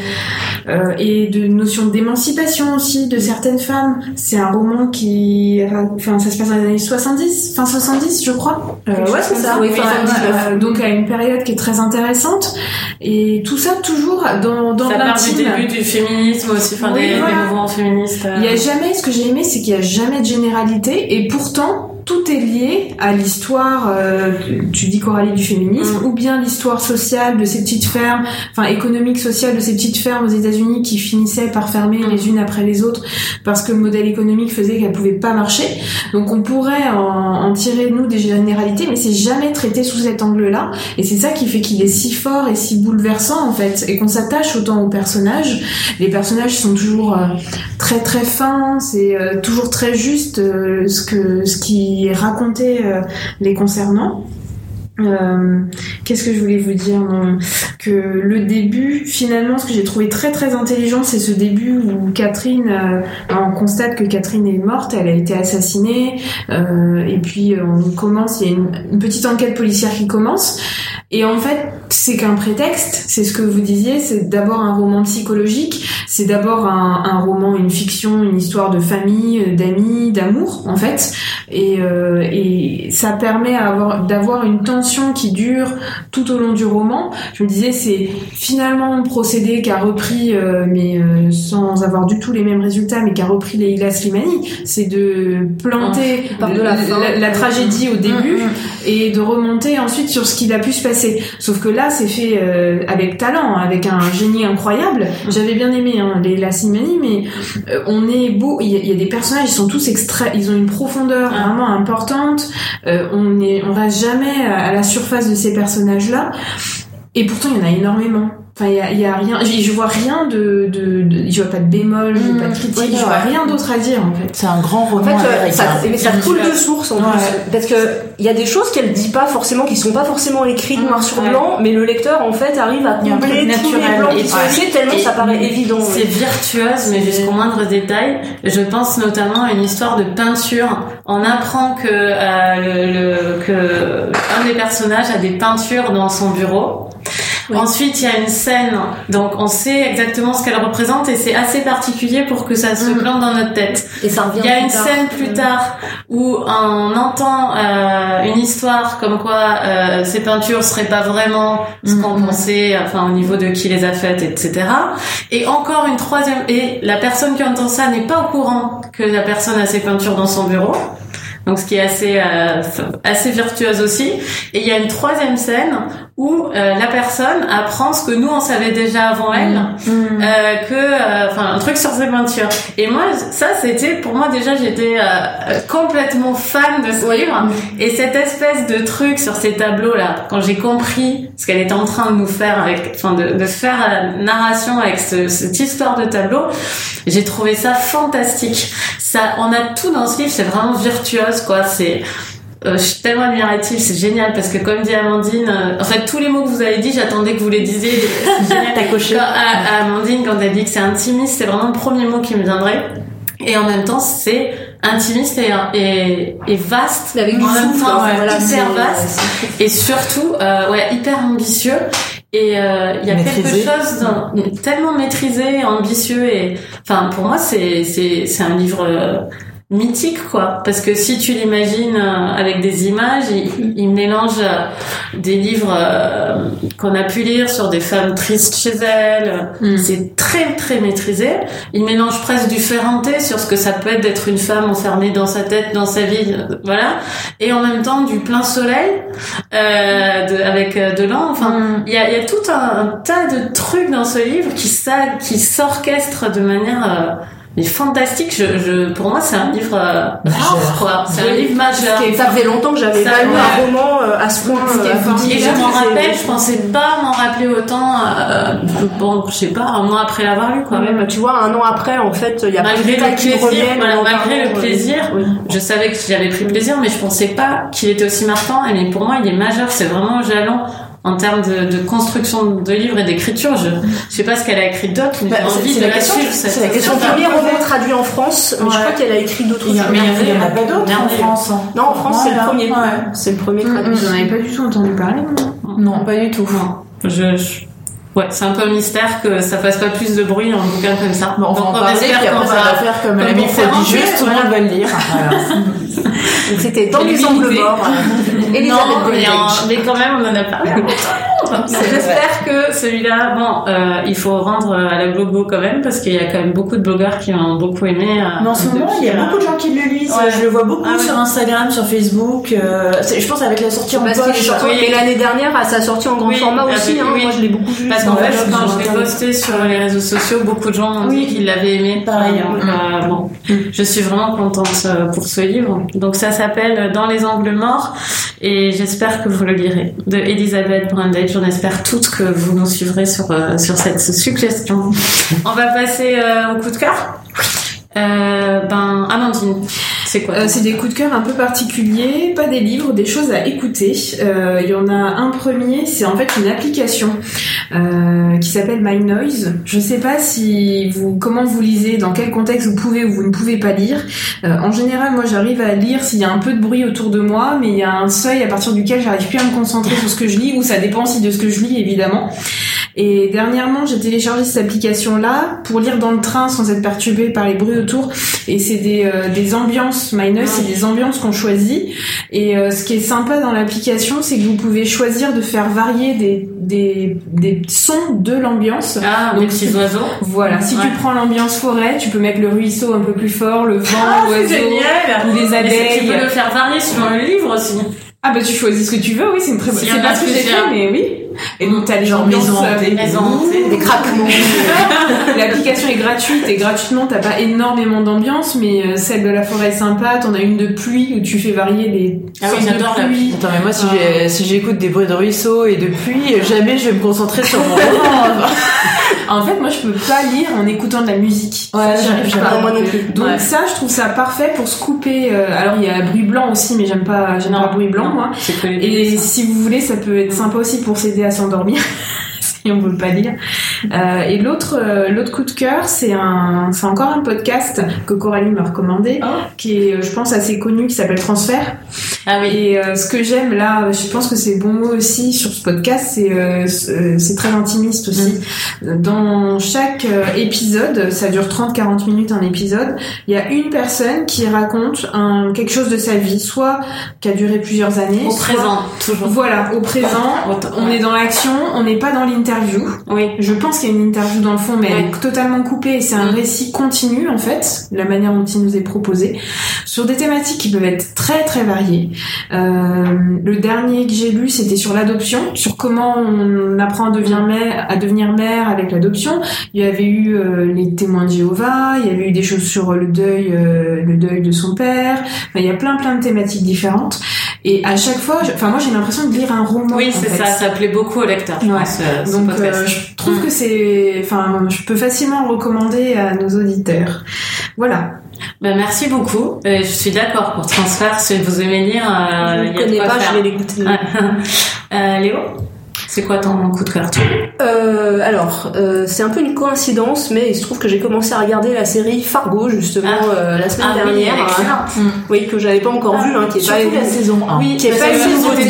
Speaker 3: euh, et de notions d'émancipation aussi de certaines femmes. C'est un roman qui, enfin, ça se passe dans les années 70, fin 70, je crois.
Speaker 2: Euh, ouais, c'est ça.
Speaker 3: Oui,
Speaker 2: Oui,
Speaker 3: enfin,
Speaker 2: 79.
Speaker 3: donc à une période qui est très intéressante et tout ça toujours dans, dans
Speaker 1: Ça part du début du féminisme aussi, enfin
Speaker 3: Oui,
Speaker 1: des,
Speaker 3: voilà.
Speaker 1: des mouvements féministes.
Speaker 3: Il y a jamais, ce que j'ai aimé, c'est qu'il y a jamais de généralité et pourtant tout est lié à l'histoire, euh, tu dis Coralie du féminisme,
Speaker 1: Mm.
Speaker 3: ou bien l'histoire sociale de ces petites fermes, enfin économique, sociale de ces petites fermes aux États-Unis qui finissaient par fermer
Speaker 1: Mm.
Speaker 3: les unes après les autres parce que le modèle économique faisait qu'elles pouvaient pas marcher. Donc on pourrait en, en tirer nous des généralités, mais c'est jamais traité sous cet angle-là. Et c'est ça qui fait qu'il est si fort et si bouleversant en fait, et qu'on s'attache autant aux personnages. Les personnages sont toujours euh, très très fins, c'est euh, toujours très juste ce que ce qui est raconté euh, les concernant. Euh, Qu'est-ce que je voulais vous dire Que le début, finalement, ce que j'ai trouvé très très intelligent, c'est ce début où Catherine, euh, on constate que Catherine est morte, elle a été assassinée, et puis on commence, il y a une, une petite enquête policière qui commence, et en fait, c'est qu'un prétexte, c'est ce que vous disiez, c'est d'abord un roman psychologique, c'est d'abord un, un roman, une fiction, une histoire de famille, euh, d'amis, d'amour, en fait, et, euh, et ça permet d'avoir une tension qui dure tout au long du roman. Je me disais, c'est finalement un procédé qu'a repris, euh, mais euh, sans avoir du tout les mêmes résultats, mais qu'a repris Leila Slimani, c'est de planter
Speaker 2: de la
Speaker 3: tragédie au début
Speaker 1: Mm, mm.
Speaker 3: et de remonter ensuite sur ce qu'il a pu se passer. Sauf que là, c'est fait euh, avec talent, avec un génie incroyable. J'avais bien aimé hein, Leila Slimani, mais euh, on est beau. Il y, a- il y a des personnages, ils sont tous extraits, ils ont une profondeur
Speaker 1: Ah.
Speaker 3: vraiment importante. Euh, on est, on reste jamais à à la surface de ces personnages-là. Et pourtant, il y en a énormément. Enfin, il y a, il y a rien. Je, je vois rien de, de, de- je vois pas de bémol, je vois pas de critique,
Speaker 4: Oui,
Speaker 3: je vois
Speaker 4: ouais.
Speaker 3: rien d'autre à dire en fait.
Speaker 4: C'est un grand
Speaker 2: En
Speaker 4: roman
Speaker 2: fait, euh,
Speaker 4: américain.
Speaker 2: ça, mais ça coule de source en
Speaker 3: Ouais.
Speaker 2: plus. Parce que il y a des choses qu'elle dit pas forcément, qui sont pas forcément écrites noir sur blanc, mais le lecteur en fait arrive à combler tous les blancs
Speaker 4: Et
Speaker 2: qui sont écrits tellement
Speaker 1: Et-
Speaker 2: ça paraît évident.
Speaker 1: C'est virtuose, mais jusqu'au moindre détail. Je pense notamment à une histoire de peinture. On apprend que, euh, le, le- que un des personnages a des peintures dans son bureau.
Speaker 2: Oui.
Speaker 1: Ensuite, il y a une scène, donc on sait exactement ce qu'elle représente et c'est assez particulier pour que ça se
Speaker 3: Mhm.
Speaker 1: plante dans notre tête.
Speaker 2: Et ça revient
Speaker 1: Il y a une
Speaker 2: tard.
Speaker 1: scène plus tard où on entend euh, une histoire comme quoi euh, ces peintures seraient pas vraiment ce qu'on
Speaker 3: Mhm.
Speaker 1: pensait, enfin au niveau de qui les a faites, etc. Et encore une troisième, et la personne qui entend ça n'est pas au courant que la personne a ses peintures dans son bureau. Donc ce qui est assez euh, assez virtuose aussi. Et il y a une troisième scène où euh, la personne apprend ce que nous on savait déjà avant elle,
Speaker 3: Mm.
Speaker 1: euh, que euh, enfin un truc sur ses peintures. Et moi ça c'était pour moi déjà j'étais euh, complètement fan de ce livre et cette espèce de truc sur ces tableaux là quand j'ai compris ce qu'elle était en train de nous faire avec enfin de, de faire la narration avec ce, cette histoire de tableau, j'ai trouvé ça fantastique. Ça on a tout dans ce livre, c'est vraiment virtuose quoi, c'est euh, je suis tellement admirative, c'est génial parce que comme dit Amandine, euh, en fait tous les mots que vous avez dit, j'attendais que vous les disiez.
Speaker 4: T'as coché.
Speaker 1: Quand- à- à Amandine, quand elle dit que c'est intimiste, c'est vraiment le premier mot qui me viendrait. Et en même temps, c'est intimiste et, et, et vaste.
Speaker 2: Avec du
Speaker 1: en même
Speaker 2: souffle,
Speaker 1: temps,
Speaker 2: ouais, voilà,
Speaker 1: hyper vaste. Et surtout, euh, ouais, hyper ambitieux. Et euh, il y a
Speaker 4: Maîtrisé.
Speaker 1: quelque chose dans, tellement maîtrisé, ambitieux et, enfin, pour moi, c'est c'est c'est un livre euh, mythique, quoi. Parce que si tu l'imagines euh, avec des images, il, il mélange euh, des livres euh, qu'on a pu lire sur des femmes tristes chez elles.
Speaker 3: Mm.
Speaker 1: C'est très très maîtrisé. Il mélange presque du Ferranté sur ce que ça peut être d'être une femme enfermée dans sa tête, dans sa vie, voilà. Et en même temps du plein soleil euh, de, avec de l'an. Enfin,
Speaker 3: Mm.
Speaker 1: il y a, il y a tout un, un tas de trucs dans ce livre qui ça, qui s'orchestrent de manière euh, mais fantastique. Je, je, pour moi, c'est un livre euh, rare, quoi. C'est un livre majeur.
Speaker 2: Et ça faisait longtemps que j'avais pas lu un roman euh, à ce point. Euh,
Speaker 1: Et je m'en rappelle, je pensais pas m'en rappeler autant, euh, bon, je sais pas, un mois après l'avoir lu, quoi.
Speaker 2: Ouais, bah, tu vois, un an après, en fait, il y a
Speaker 1: Malgré le plaisir, voilà, malgré le
Speaker 2: euh,
Speaker 1: plaisir,
Speaker 2: oui.
Speaker 1: Je savais que j'avais pris plaisir, mais je pensais pas qu'il était aussi marquant. Et mais pour moi, il est majeur. C'est vraiment un jalon en termes de, de construction de livres et d'écriture. Je, je sais pas ce qu'elle a écrit d'autre, mais
Speaker 4: Bah,
Speaker 1: j'ai
Speaker 4: c'est-
Speaker 1: envie de
Speaker 4: la
Speaker 1: la
Speaker 4: question-
Speaker 1: suivre.
Speaker 4: c'est la question
Speaker 2: premier roman traduit en France, mais je
Speaker 1: Ouais.
Speaker 2: crois qu'elle a écrit d'autres
Speaker 4: Il y en a, il y en a pas d'autres en. France. hein.
Speaker 2: Non, en France, c'est le premier.
Speaker 4: ouais.
Speaker 2: C'est le premier
Speaker 3: Mm,
Speaker 2: traduit.
Speaker 3: mm, J'en avais pas du tout entendu parler. moi.
Speaker 4: Non, pas du tout.
Speaker 1: Je, je- ouais, c'est un peu un mystère que ça fasse pas plus de bruit un bouquin comme ça.
Speaker 4: Bon, on va en parler,
Speaker 1: espère
Speaker 4: puis après
Speaker 1: qu'on
Speaker 4: ça
Speaker 1: va-
Speaker 4: faire comme
Speaker 1: pour faire
Speaker 4: prodigieuse,
Speaker 1: entrer,
Speaker 4: tout le monde
Speaker 1: voilà.
Speaker 4: va le lire.
Speaker 2: Donc c'était dans les angles morts. Elisabeth
Speaker 1: Non, mais,
Speaker 2: Goldenberg.
Speaker 1: en- mais quand même, on en a parlé. J'espère que celui-là, bon, euh, il faut rendre à la Globo quand même, parce qu'il y a quand même beaucoup de blogueurs qui ont beaucoup aimé. euh,
Speaker 4: Mais en ce moment, il y a beaucoup de gens qui le lisent.
Speaker 1: Ouais.
Speaker 4: Je le vois beaucoup
Speaker 1: Ah
Speaker 4: sur Instagram, sur Facebook. euh, je pense avec la sortie en
Speaker 2: Parce
Speaker 4: poche.
Speaker 2: et l'année dernière, à sa sortie en grand
Speaker 1: Oui,
Speaker 2: format
Speaker 1: avec-
Speaker 2: aussi. hein.
Speaker 1: oui.
Speaker 2: Moi, je l'ai beaucoup vu.
Speaker 1: Parce
Speaker 2: sur
Speaker 1: qu'en fait, quand je l'ai posté sur les réseaux sociaux, beaucoup de gens
Speaker 4: Oui.
Speaker 1: dit qu'ils l'avaient aimé.
Speaker 4: Pareil, hein.
Speaker 1: Euh, bon, je suis vraiment contente euh, pour ce livre. Donc ça s'appelle Dans les angles morts et j'espère que vous le lirez. De Elisabeth Brundage. J'en espère toutes que vous nous suivrez sur, euh, sur cette suggestion. On va passer euh, au coup de cœur. Euh, ben, Amandine, c'est quoi
Speaker 3: Euh, c'est des coups de cœur un peu particuliers, pas des livres, des choses à écouter. Euh, Il y en a un premier, c'est en fait une application euh, qui s'appelle My Noise. Je sais pas si vous, comment vous lisez, dans quel contexte vous pouvez ou vous ne pouvez pas lire. Euh, en général, moi, j'arrive à lire s'il y a un peu de bruit autour de moi, mais il y a un seuil à partir duquel j'arrive plus à me concentrer sur ce que je lis, ou ça dépend aussi de ce que je lis, évidemment. Et dernièrement, j'ai téléchargé cette application-là pour lire dans le train sans être perturbée par les bruits autour. Et c'est des, euh, des ambiances, My Noise, c'est des ambiances qu'on choisit. Et euh, ce qui est sympa dans l'application, c'est que vous pouvez choisir de faire varier des, des, des sons de l'ambiance.
Speaker 1: Ah,
Speaker 3: Donc,
Speaker 1: les petits oiseaux.
Speaker 3: Voilà, si
Speaker 1: Ouais.
Speaker 3: tu prends l'ambiance forêt, tu peux mettre le ruisseau un peu plus fort, le vent,
Speaker 1: Ah,
Speaker 3: l'oiseau, ou les
Speaker 1: Et
Speaker 3: abeilles.
Speaker 1: Tu peux le faire varier sur le livre aussi.
Speaker 3: Ah bah tu choisis ce que tu veux, oui, c'est une très bonne. C'est pas ce que j'ai fait, mais oui. Et donc t'as les
Speaker 4: Genre
Speaker 3: ambiances,
Speaker 4: maison hantée.
Speaker 2: Des craquements.
Speaker 3: L'application est gratuite et gratuitement t'as pas énormément d'ambiance, mais euh, celle de la forêt est sympa. T'en as une de pluie où tu fais varier les
Speaker 1: Ah oui, j'adore la
Speaker 3: pluie.
Speaker 4: Attends, mais moi, si j'ai- si j'écoute des bruits de ruisseau et de pluie, jamais je vais me concentrer sur mon roman.
Speaker 3: En fait, moi je peux pas lire en écoutant de la musique.
Speaker 4: Ouais,
Speaker 3: Ça, j'arrive pas.
Speaker 4: pas
Speaker 2: moi non plus.
Speaker 3: Donc
Speaker 4: Ouais.
Speaker 3: ça, je trouve ça parfait pour se couper. euh, alors il y a bruit blanc aussi, mais j'aime pas, j'aime pas bruit blanc
Speaker 1: Non.
Speaker 3: moi. Et si vous voulez, ça peut être sympa aussi pour s'aider à s'endormir. si on veut pas lire. Euh, et l'autre, euh, l'autre coup de cœur, c'est un, c'est encore un podcast que Coralie m'a recommandé,
Speaker 1: Oh.
Speaker 3: qui est, je pense, assez connu, qui s'appelle Transfert.
Speaker 1: Ah oui.
Speaker 3: Et euh, ce que j'aime là, je pense que c'est bon mot aussi sur ce podcast, c'est euh, c'est c'est très intimiste aussi. Dans chaque euh, épisode, ça dure 30-40 minutes un épisode, il y a une personne qui raconte un, quelque chose de sa vie, soit qui a duré plusieurs années,
Speaker 1: Au
Speaker 3: soit-
Speaker 1: présent, toujours.
Speaker 3: Voilà, au présent, on est dans l'action, on n'est pas dans l'interview.
Speaker 1: Oui.
Speaker 3: Je pense qu'il y a une interview dans le fond, mais elle
Speaker 1: Ouais.
Speaker 3: est totalement coupée et c'est un
Speaker 1: Mm.
Speaker 3: récit continu en fait, la manière dont il nous est proposé, sur des thématiques qui peuvent être très très variées. Euh, le dernier que j'ai lu, c'était sur l'adoption, sur comment on apprend à devenir mère, à devenir mère avec l'adoption. Il y avait eu euh, les témoins de Jéhovah, il y avait eu des choses sur le deuil, euh, le deuil de son père. Enfin, il y a plein plein de thématiques différentes. Et à chaque fois, enfin moi j'ai l'impression de lire un roman.
Speaker 1: Oui, c'est ça, ça plaît beaucoup aux lecteurs, je
Speaker 3: Ouais.
Speaker 1: pense, ce
Speaker 3: Donc euh, je trouve
Speaker 1: Mm.
Speaker 3: que c'est, enfin, je peux facilement le recommander à nos auditeurs. Voilà.
Speaker 1: Ben, merci beaucoup. Euh, je suis d'accord pour transfert. Si vous aimez lire, euh,
Speaker 2: je
Speaker 1: il
Speaker 2: ne
Speaker 1: y a de
Speaker 2: connais pas,
Speaker 1: faire.
Speaker 2: je vais l'écouter.
Speaker 1: Euh, Léo, c'est quoi ton coup de cœur toi?
Speaker 2: Euh, alors, euh, c'est un peu une coïncidence, mais il se trouve que j'ai commencé à regarder la série Fargo justement
Speaker 1: Ah.
Speaker 2: euh, la semaine
Speaker 1: Ah oui,
Speaker 2: dernière.
Speaker 1: excellent.
Speaker 2: hein. Oui, que j'avais pas encore vu, hein, qui est pas
Speaker 4: Surtout la saison 1.
Speaker 1: Oui,
Speaker 2: Qui est pas une nouveauté.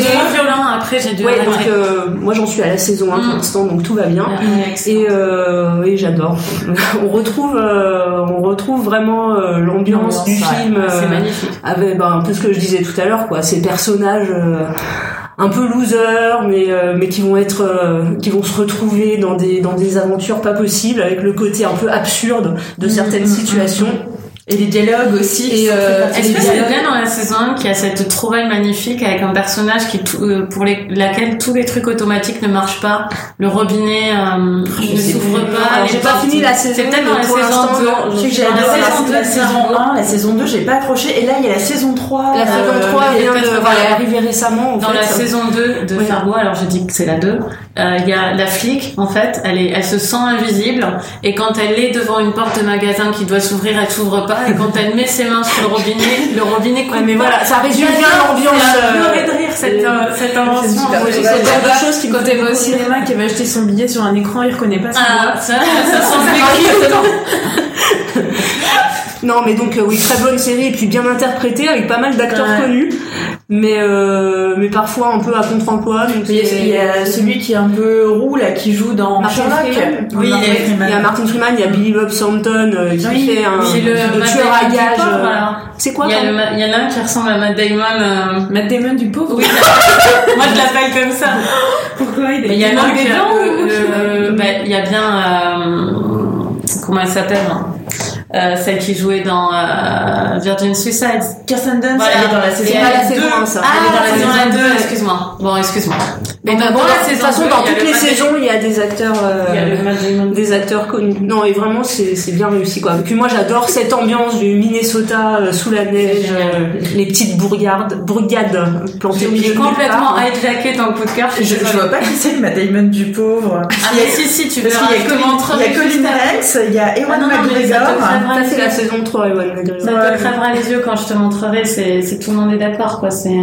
Speaker 1: Après, j'ai dû
Speaker 2: Ouais, donc euh, moi j'en suis à la saison 1
Speaker 1: Mm.
Speaker 2: pour l'instant, donc tout va bien. Et, euh, et j'adore. on retrouve, euh, on retrouve vraiment euh, l'ambiance du
Speaker 4: ouais.
Speaker 2: film. euh,
Speaker 1: c'est magnifique.
Speaker 2: avec ben, un peu ce que je disais tout à l'heure quoi ces personnages euh, un peu losers mais euh, mais qui vont être euh, qui vont se retrouver dans des dans des aventures pas possibles avec le côté un peu absurde de certaines situations
Speaker 4: Et les dialogues aussi.
Speaker 2: Et, euh,
Speaker 1: Est-ce que c'est bien dans la saison 1 qu'il y a cette trouvaille magnifique avec un personnage qui tout- euh, pour les, laquelle tous les trucs automatiques ne marchent pas Le robinet euh, ne
Speaker 4: sais
Speaker 1: s'ouvre pas. Les
Speaker 2: j'ai pas fini la saison,
Speaker 1: C'est peut-être dans la saison
Speaker 2: l'instant,
Speaker 1: 2.
Speaker 2: non,
Speaker 4: Je sais que j'ai
Speaker 1: Dans
Speaker 4: adoré
Speaker 1: la saison
Speaker 4: la
Speaker 1: 2,
Speaker 4: saison 1, la saison 2, j'ai pas accroché. Et là, il y a la saison 3.
Speaker 2: la saison
Speaker 4: euh,
Speaker 2: 3 vient de
Speaker 1: peut-être
Speaker 2: voilà,
Speaker 1: voir-
Speaker 2: arriver récemment en
Speaker 1: Dans la saison 2 de. Fargo, alors je dis que c'est la 2, euh, il y a la flic, en fait, elle, est, elle se sent invisible, et quand elle est devant une porte de magasin qui doit s'ouvrir, elle s'ouvre pas, et quand elle met ses mains sur le robinet, le robinet
Speaker 2: Ouais, mais voilà, ça résume bien l'ambiance, euh,
Speaker 1: pleurer de rire, cette, euh, cette invention.
Speaker 3: C'est
Speaker 2: le genre de choses qui
Speaker 3: Quand elle va au cinéma, qu'elle va acheter son billet sur un écran, il reconnaît pas son
Speaker 1: Ah,
Speaker 3: doigt.
Speaker 1: ça, ça sent
Speaker 2: Non, mais donc euh, oui, très bonne série et puis bien interprétée avec pas mal d'acteurs
Speaker 4: Ouais.
Speaker 2: connus, mais euh, mais parfois un peu à contre-emploi. Donc
Speaker 4: Il y, a,
Speaker 2: c'est-
Speaker 4: il y a celui qui est un peu roux là qui joue dans
Speaker 2: Martin. Freeman.
Speaker 1: Oui,
Speaker 4: Martin
Speaker 1: il est-
Speaker 4: Freeman.
Speaker 2: Il y a Martin Freeman, il y a Billy Bob Thornton euh, qui
Speaker 4: Oui,
Speaker 2: fait un
Speaker 1: C'est le
Speaker 2: de
Speaker 1: Matt
Speaker 2: tueur à
Speaker 1: pauvre,
Speaker 2: euh. C'est quoi
Speaker 1: Il y a le il y en a un qui ressemble à Matt Damon. euh,
Speaker 3: Matt Damon du pauvre.
Speaker 1: Oui, moi je l'appelle comme ça.
Speaker 3: Pourquoi il
Speaker 1: Mais il y a qui a-
Speaker 3: dents
Speaker 1: euh, euh, bah, il y a bien euh, comment elle s'appelle hein euh, celle qui jouait dans euh, Virgin Suicide.
Speaker 4: Kirsten Dunst,
Speaker 1: Voilà.
Speaker 4: elle est dans la saison
Speaker 2: pas la
Speaker 4: 2.
Speaker 2: saison 1, ça.
Speaker 1: Ah,
Speaker 2: Elle est dans la saison
Speaker 1: dans la
Speaker 2: 2.
Speaker 1: 2, excuse-moi. Bon, excuse-moi.
Speaker 2: Mais
Speaker 1: Bon, la
Speaker 2: de toute façon,
Speaker 1: 2,
Speaker 2: dans toutes
Speaker 1: le
Speaker 2: les saisons, il y a des acteurs, euh, des acteurs connus. Non, et vraiment, c'est bien réussi, quoi. Et puis moi, j'adore cette ambiance du Minnesota euh, sous la neige, les petites bourgades, bourgades plantées au milieu
Speaker 1: complètement hijacké ton coup de cœur.
Speaker 4: Je, vois pas qui c'est Matt Damon du pauvre.
Speaker 1: Ah mais si si tu
Speaker 4: Parce
Speaker 1: verras.
Speaker 4: qu'il y a Colin,
Speaker 1: montrerai
Speaker 4: il y a
Speaker 1: juste
Speaker 4: Colin
Speaker 1: après.
Speaker 4: Hanks, il y a
Speaker 1: Ah
Speaker 4: Ewan
Speaker 1: te
Speaker 4: McGregor.
Speaker 1: Crèvera
Speaker 2: c'est
Speaker 1: yeux.
Speaker 2: la saison 3, Ewan McGregor.
Speaker 1: Ça te crèvera les yeux quand je te montrerai. C'est c'est tout le monde est d'accord quoi. C'est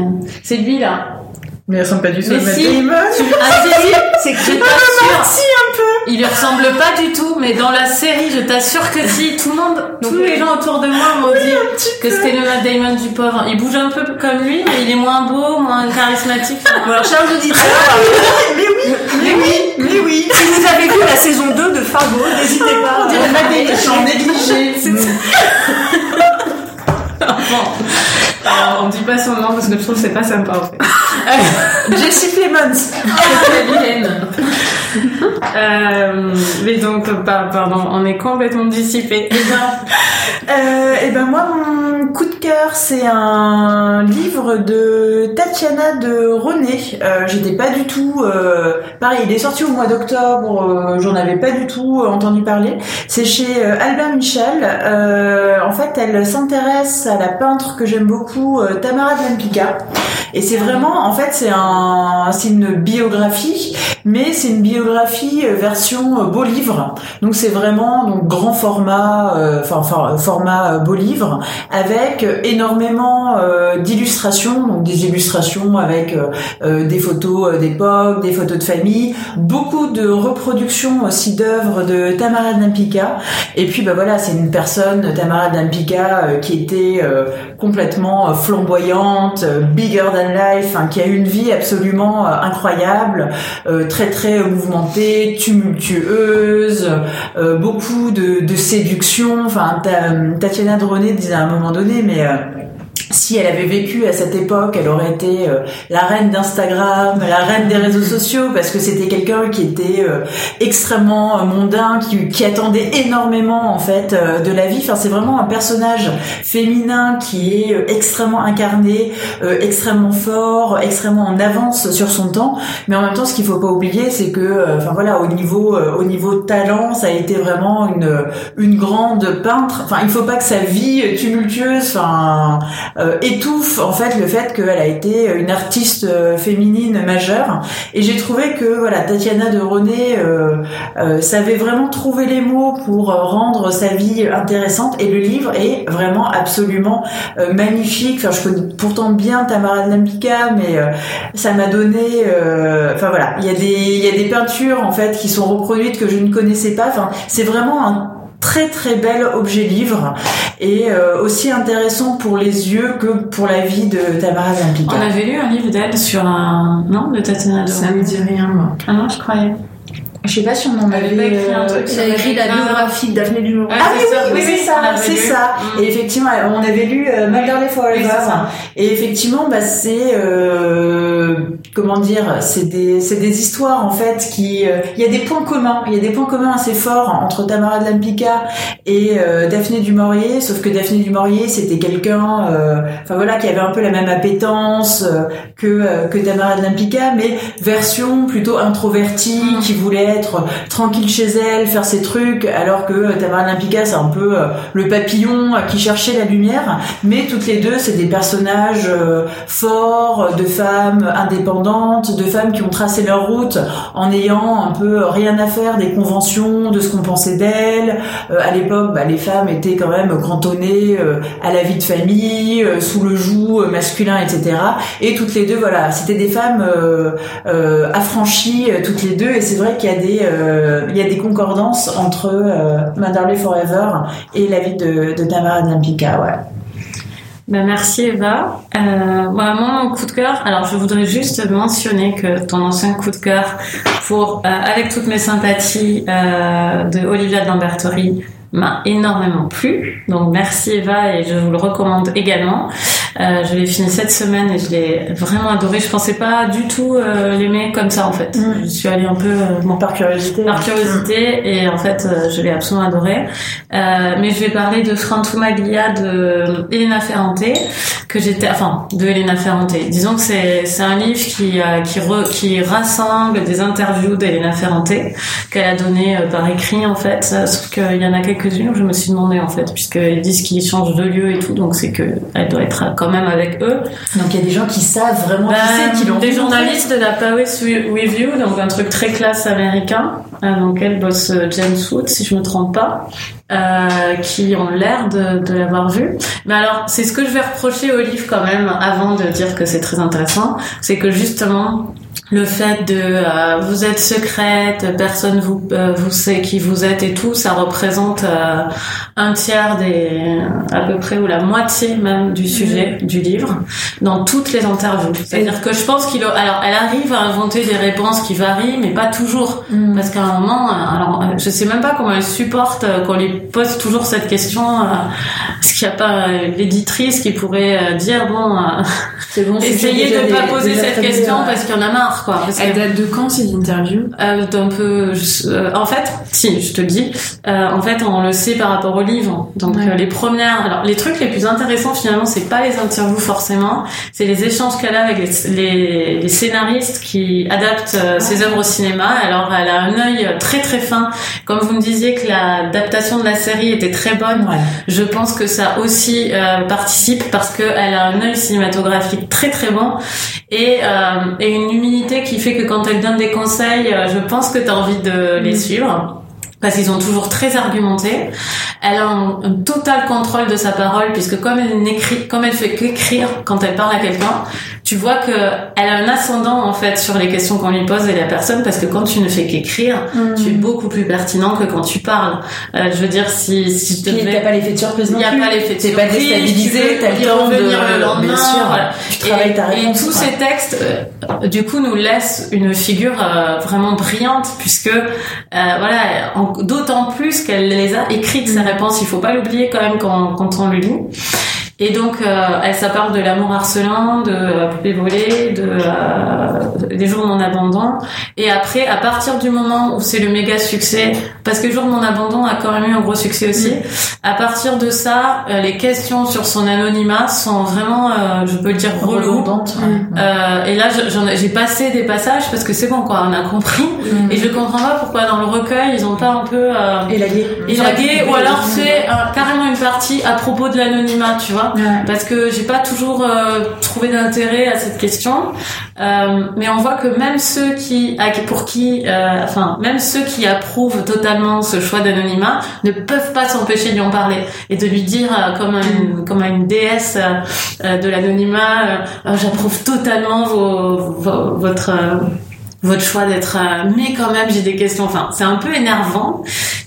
Speaker 1: c'est lui là.
Speaker 4: Mais il ressemble pas du tout à Matt. Damon.
Speaker 1: Ah si.
Speaker 2: C'est que
Speaker 1: Je t'assure. Il lui ressemble pas du tout, mais dans la série, je t'assure que si. Tout le monde, tous les gens autour de moi m'ont dit que c'était le Matt Damon du pauvre. Il bouge un peu comme lui, mais il est moins beau, moins charismatique.
Speaker 2: Alors, chers auditeurs,
Speaker 4: Mais oui, mais oui, mais oui.
Speaker 2: si vous avez vu la saison 2 de Fargo, n'hésitez pas.
Speaker 4: On dirait Matt Damon, je suis en négligé.
Speaker 1: Bon. Alors, on dit pas son nom parce que je trouve que c'est pas sympa en fait. La vilaine. Euh, mais donc, par- pardon, on est complètement dissipé.
Speaker 4: Euh, et ben moi, mon coup de cœur, c'est un livre de Tatiana de René. Euh, J'étais pas du tout, euh, pareil, il est sorti au mois d'octobre. J'en avais pas du tout entendu parler. C'est chez Albin Michel. En fait, elle s'intéresse à la peintre que j'aime beaucoup, euh, Tamara de Lempicka. Et c'est vraiment, en fait, c'est un, c'est une biographie, mais c'est une biographie euh, version euh, beau livre. Donc c'est vraiment grand format, enfin for- format beau livre, avec énormément d'illustrations, donc des illustrations avec des photos d'époque, des photos de famille, beaucoup de reproductions aussi d'œuvres de Tamara Dampika. Et puis bah voilà, c'est une personne, Tamara Dampika, qui était complètement flamboyante, bigger than life, hein, qui a une vie absolument incroyable, très très mouvementée, tumultueuse, beaucoup de, séduction. Enfin, Tatiana Droné disait à un moment donné, mais euh, si elle avait vécu à cette époque, elle aurait été euh, la reine d'Instagram, la reine des réseaux sociaux, parce que c'était quelqu'un qui était euh, extrêmement mondain, qui, qui, attendait énormément en fait de la vie. Enfin, c'est vraiment un personnage féminin qui est extrêmement incarné, extrêmement fort, extrêmement en avance sur son temps. Mais en même temps, ce qu'il faut pas oublier, c'est que, enfin voilà, au niveau au niveau talent, ça a été vraiment une une grande peintre. Enfin, il faut pas que sa vie tumultueuse, enfin euh, étouffe en fait le fait qu'elle a été une artiste euh, féminine majeure. Et j'ai trouvé que voilà Tatiana de René euh, savait vraiment trouver les mots pour rendre sa vie intéressante. Et le livre est vraiment absolument magnifique. Enfin, je connais pourtant bien Tamara Lambika, mais ça m'a donné. Enfin voilà, il y a des il y a des peintures en fait qui sont reproduites que je ne connaissais pas. Enfin, c'est vraiment un très très bel objet livre et euh, aussi intéressant pour les yeux que pour la vie de Tamara Zampika.
Speaker 1: On avait lu un livre d'elle sur un non de Tatiana
Speaker 3: Ça me dit rien moi.
Speaker 1: Ah non, je croyais.
Speaker 3: Je sais pas si on en avait,
Speaker 2: avait écrit un truc. Euh, écrit la biographie de Daphné du
Speaker 4: Ah, oui, oui, c'est ça, c'est ça. Et effectivement, on avait lu euh, Forever. et effectivement, bah, c'est euh, comment dire, c'est des, c'est des histoires en fait qui, euh, il y a des points communs, il y a des points communs assez forts entre Tamara de Lampika et euh, Daphné du Maurier, sauf que Daphné du Maurier, c'était quelqu'un, enfin voilà, qui avait un peu la même appétence que que Tamara de Lampika, mais version plutôt introvertie, mm. qui voulait tranquille chez elle, faire ses trucs, alors que Tamara Limpica, c'est un peu euh, le papillon qui cherchait la lumière. Mais toutes les deux, c'est des personnages euh, forts, de femmes indépendantes, de femmes qui ont tracé leur route en ayant un peu rien à faire des conventions, de ce qu'on pensait d'elles. Euh, à l'époque, bah, les femmes étaient quand même cantonnées à la vie de famille, sous le joug masculin, etc. Et toutes les deux, voilà, c'était des femmes affranchies toutes les deux. Et c'est vrai qu'il y a euh, il y a des concordances entre euh, Forever et la vie de, de Tamara Dampika, ouais.
Speaker 1: Ben merci Eva. Euh, moi, mon coup de cœur, alors je voudrais juste mentionner que ton ancien coup de cœur pour, euh, avec toutes mes sympathies, de Olivia de m'a énormément plu. Donc merci Eva et je vous le recommande également. Euh, je l'ai fini cette semaine et je l'ai vraiment adoré. Je pensais pas du tout euh, l'aimer comme ça en fait. Mm. Je suis allée un peu euh,
Speaker 4: par curiosité.
Speaker 1: Par curiosité et en fait euh, je l'ai absolument adoré. Euh, mais je vais parler de Frantumaglia de Elena Ferrante que j'étais enfin de Elena Ferrante. Disons que c'est c'est un livre qui qui qui rassemble des interviews d'Elena Ferrante qu'elle a donné par écrit en fait. Sauf qu'il y en a quelques-unes où je me suis demandé en fait puisqu'ils disent qu'ils changent de lieu et tout donc c'est que elle doit être quand même avec eux.
Speaker 4: Donc il y a des gens qui savent vraiment
Speaker 1: ben, qui l'ont Des journalistes de la Paris Review, donc un truc très classe américain, euh, dans lequel bosse euh, James Wood, si je me trompe pas. Euh, qui ont l'air de, de l'avoir vu. Mais alors, c'est ce que je vais reprocher au livre quand même, avant de dire que c'est très intéressant, c'est que justement, le fait de euh, vous êtes secrète, personne vous euh, vous sait qui vous êtes et tout, ça représente euh, un tiers des à peu près ou la moitié même du sujet mm. du livre dans toutes les interviews. C'est-à-dire que je pense qu'il alors elle arrive à inventer des réponses qui varient mais pas toujours mm. parce qu'à un moment alors je sais même pas comment elle supporte qu'on lui pose toujours cette question est-ce qu'il n'y a pas l'éditrice qui pourrait dire bon, bon essayez de ne pas poser cette question parce qu'il y en a marre
Speaker 3: elle date de quand ces interviews
Speaker 1: euh, peu. Euh, en fait, si, je te le dis. Euh, en fait, on le sait par rapport au livre. Donc les premières. Alors les trucs les plus intéressants finalement, c'est pas les interviews forcément, c'est les échanges qu'elle a avec les, les, scénaristes qui adaptent ses œuvres au cinéma. Alors elle a un œil très très fin. Comme vous me disiez que l'adaptation de la série était très bonne, je pense que ça aussi participe parce qu'elle a un œil cinématographique très très bon et, et une qui fait que quand elle donne des conseils, euh, je pense que tu as envie de les mm. suivre. Parce qu'ils ont toujours très argumenté. Elle a un, un, total contrôle de sa parole puisque comme elle n'écrit, comme elle fait qu'écrire quand elle parle à quelqu'un, tu vois que elle a un ascendant en fait sur les questions qu'on lui pose et la personne parce que quand tu ne fais qu'écrire,
Speaker 4: Mm.
Speaker 1: tu es beaucoup plus pertinent que quand tu parles. Euh, je veux dire si si je
Speaker 4: Puis
Speaker 1: devais
Speaker 4: t'as pas l'effet de surprise
Speaker 1: il
Speaker 4: non
Speaker 1: n'y a
Speaker 4: plus.
Speaker 1: pas l'effet de
Speaker 4: T'es pas
Speaker 1: surprise,
Speaker 4: déstabilisé, t'as le
Speaker 1: y
Speaker 4: temps de...
Speaker 1: revenir le lendemain,
Speaker 4: Bien sûr,
Speaker 1: voilà.
Speaker 4: tu travailles
Speaker 1: et,
Speaker 4: ta réponse.
Speaker 1: et tous
Speaker 4: ouais.
Speaker 1: ces textes, euh, du coup, nous laissent une figure euh, vraiment brillante, puisque voilà, en- d'autant plus qu'elle les a écrites ces réponses. Il faut pas l'oublier quand même quand, quand on le lit. Et donc, euh, ça parle de l'amour harcelant, de euh, poupée volée, de euh, des jours mon abandon. Et après, à partir du moment où c'est le méga succès, parce que jour mon abandon a quand même eu un gros succès aussi. À partir de ça, euh, les questions sur son anonymat sont vraiment, euh, je peux le dire, reloues.
Speaker 4: redondante.
Speaker 1: Euh, et là, j'ai passé des passages parce que c'est bon, quoi, on a compris.
Speaker 4: Mm.
Speaker 1: Et je comprends pas pourquoi dans le recueil, ils ont pas un peu euh,
Speaker 4: Élagué.
Speaker 1: élagué ou alors fait euh, carrément une partie à propos de l'anonymat, tu vois. Parce que j'ai pas toujours euh, trouvé d'intérêt à cette question, Euh, mais on voit que même ceux qui, pour qui, euh, enfin même ceux qui approuvent totalement ce choix d'anonymat ne peuvent pas s'empêcher lui en parler et de lui dire comme à une, comme une déesse de l'anonymat, Ah, j'approuve totalement votre votre choix d'être euh, mais quand même j'ai des questions. Enfin c'est un peu énervant.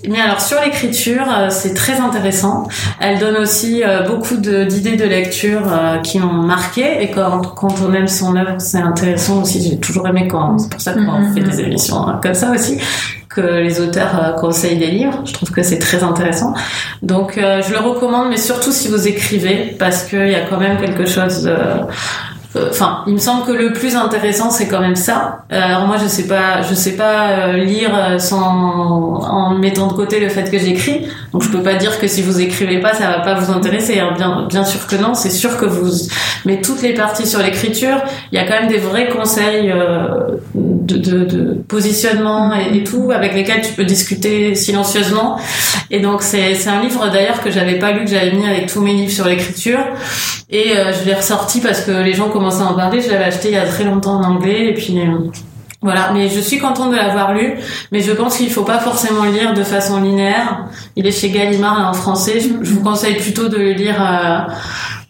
Speaker 1: Mais alors sur l'écriture euh, c'est très intéressant. Elle donne aussi euh, beaucoup de- d'idées de lecture euh, qui ont marqué. Et quand, quand on aime son œuvre c'est intéressant aussi. J'ai toujours aimé quand c'est pour ça qu'on
Speaker 4: Mhm.
Speaker 1: fait des émissions hein, comme ça aussi que les auteurs euh, conseillent des livres. Je trouve que c'est très intéressant. Donc euh, je le recommande mais surtout si vous écrivez parce qu'il y a quand même quelque chose de euh, Enfin, il me semble que le plus intéressant c'est quand même ça. Euh, alors moi je sais pas, je sais pas euh, lire euh, sans en mettant de côté le fait que j'écris. Donc je peux pas dire que si vous écrivez pas ça va pas vous intéresser. hein. Bien, sûr que non. C'est sûr que vous. Mais toutes les parties sur l'écriture, il y a quand même des vrais conseils euh, de, positionnement et, tout avec lesquels tu peux discuter silencieusement. Et donc c'est c'est un livre d'ailleurs que j'avais pas lu que j'avais mis avec tous mes livres sur l'écriture. Et euh, je l'ai ressorti parce que les gens commençaient à en parler. Je l'avais acheté il y a très longtemps en anglais et puis euh, voilà. Mais je suis contente de l'avoir lu. Mais je pense qu'il faut pas forcément lire de façon linéaire. Il est chez Gallimard en français. Je, vous conseille plutôt de le lire euh,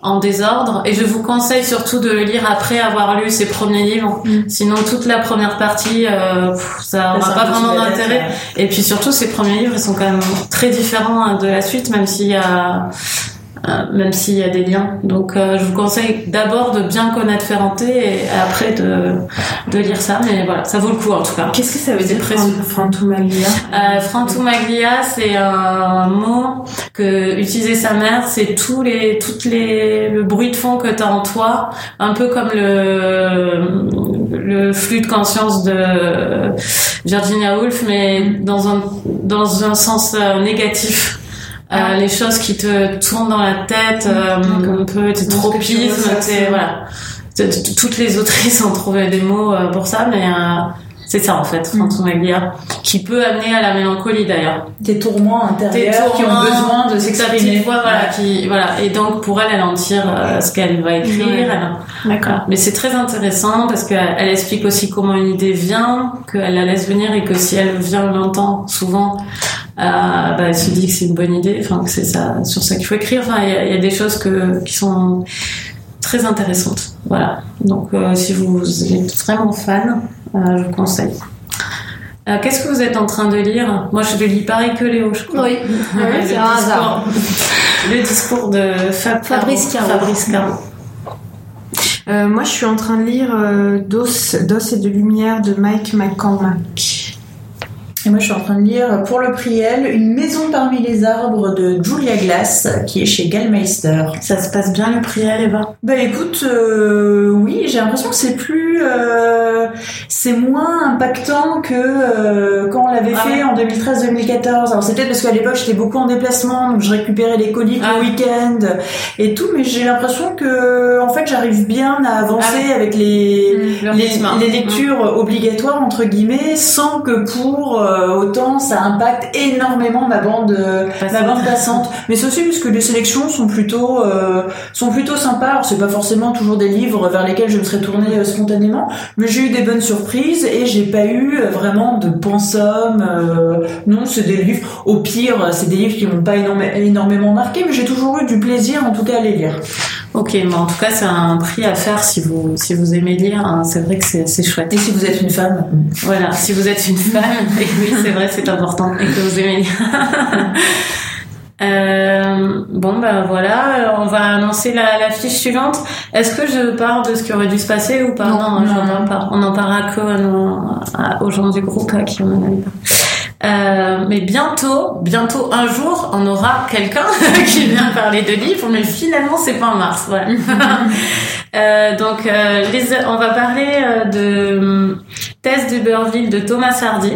Speaker 1: en désordre. Et je vous conseille surtout de le lire après avoir lu ses premiers livres. Sinon toute la première partie, euh, pff, ça aura pas vraiment d'intérêt. Et puis surtout, ces premiers livres, ils sont quand même très différents de la suite, même s'il y a, même s'il y a des liens. Donc, euh, je vous conseille d'abord de bien connaître Ferranté et après de, de lire ça. Mais voilà, ça vaut le coup en tout cas.
Speaker 3: Qu'est-ce que ça veut dire, Frantumaglia?
Speaker 1: Euh, Frantumaglia, c'est un mot que utilisait sa mère. C'est tous les, toutes les, le bruit de fond que t'as en toi, un peu comme le, le flux de conscience de Virginia Woolf, mais dans un, dans un sens euh, négatif. Euh, les choses qui te tournent dans la tête, euh, un peu tes tropismes, tes, voilà. Toutes les autrices ont trouvé des mots euh, pour ça, mais euh, c'est ça en fait, Frantumaglia, qui peut amener à la mélancolie d'ailleurs.
Speaker 4: Tes tourments intérieurs qui ont besoin de s'exprimer.
Speaker 1: voilà, qui, voilà. Et donc, pour elle, elle en tire euh, ce qu'elle va écrire.
Speaker 3: D'accord.
Speaker 1: voilà. Mais c'est très intéressant parce qu'elle elle explique aussi comment une idée vient, qu'elle la laisse venir et que si elle vient longtemps, souvent, euh, bah, elle se dit que c'est une bonne idée, enfin, que c'est ça, sur ça qu'il faut écrire. Enfin, il y, a- il y a des choses que, qui sont très intéressantes. Voilà. Donc, euh, si vous êtes vraiment fan, euh, je vous conseille. Euh, Qu'est-ce que vous êtes en train de lire? Moi, je le lis pareil que Léo, je crois.
Speaker 2: Oui, c'est un
Speaker 1: discours-
Speaker 2: hasard.
Speaker 1: Le discours de Fab-
Speaker 2: Fabrice Caro.
Speaker 1: Fabrice Caro.
Speaker 3: Euh, moi, je suis en train de lire euh, D'os, d'os et de lumière de Mike McCormack.
Speaker 4: Et moi, je suis en train de lire Pour le Priel, Une maison parmi les arbres de Julia Glass, qui est chez Gallmeister.
Speaker 1: Ça se passe bien le Priel, Eva?
Speaker 4: Bah écoute, euh, oui, j'ai l'impression que c'est plus, euh, c'est moins impactant que euh, quand on l'avait
Speaker 1: Ah
Speaker 4: fait en 2013-2014. Alors c'est peut-être parce qu'à l'époque j'étais beaucoup en déplacement, donc je récupérais les colis
Speaker 1: Ah
Speaker 4: le week-end et tout, mais j'ai l'impression que en fait j'arrive bien à avancer
Speaker 1: Ah
Speaker 4: avec les
Speaker 1: Le
Speaker 4: les,
Speaker 1: rythme.
Speaker 4: les lectures obligatoires entre guillemets sans que pour euh, autant, ça impacte énormément ma bande, euh, ma bande passante. Mais c'est aussi parce que les sélections sont plutôt, euh, sont plutôt sympas. Alors, c'est pas forcément toujours des livres vers lesquels je me serais tournée spontanément, mais j'ai eu des bonnes surprises et j'ai pas eu vraiment de pensum. non, c'est des livres. Au pire, c'est des livres qui m'ont pas énorme- énormément marqué, mais j'ai toujours eu du plaisir, en tout cas, à les lire.
Speaker 1: Ok, mais en tout cas, c'est un prix à faire si vous, si vous aimez lire. hein. C'est vrai que c'est chouette.
Speaker 4: Et si vous êtes une femme,
Speaker 1: Voilà, si vous êtes une femme, et oui, c'est vrai, c'est important, et que vous aimez lire. Euh, bon ben voilà, on va annoncer la, la fiche suivante. Est-ce que je parle de ce qui aurait dû se passer ou pas?
Speaker 4: Non,
Speaker 1: Non, j'en
Speaker 4: non.
Speaker 1: parle pas. On en parlera que à nos- à- aux gens du groupe à qui on en avait pas. Euh, mais bientôt, bientôt un jour, on aura quelqu'un qui vient parler de livres, mais finalement c'est pas en mars. Voilà. Euh, donc euh, les, on va parler euh, de hum, Thèse d'Uberville de Thomas Hardy.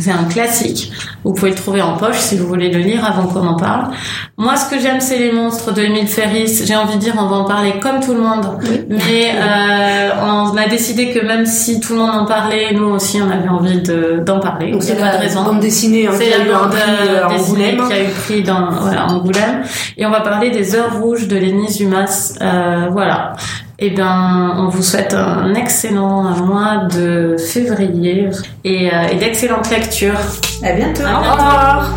Speaker 1: C'est un classique. Vous pouvez le trouver en poche si vous voulez le lire avant qu'on en parle. Moi, ce que j'aime, c'est les monstres de Emile Ferris. J'ai envie de dire, on va en parler comme tout le monde. Mais euh, on a décidé que même si tout le monde en parlait, nous aussi, on avait envie de- d'en parler.
Speaker 2: Donc c'est
Speaker 1: pas de raison.
Speaker 2: bande dessinée hein,
Speaker 1: C'est
Speaker 2: qui a
Speaker 1: la bande
Speaker 2: euh, à
Speaker 1: dessinée
Speaker 2: Angoulême.
Speaker 1: qui a eu prix dans voilà, Angoulême. Et on va parler des heures rouges de Lénie Dumas. Euh, voilà. Eh ben, on vous souhaite un excellent mois de février et, euh, et d'excellentes lectures.
Speaker 4: à bientôt.
Speaker 1: À
Speaker 2: Au revoir.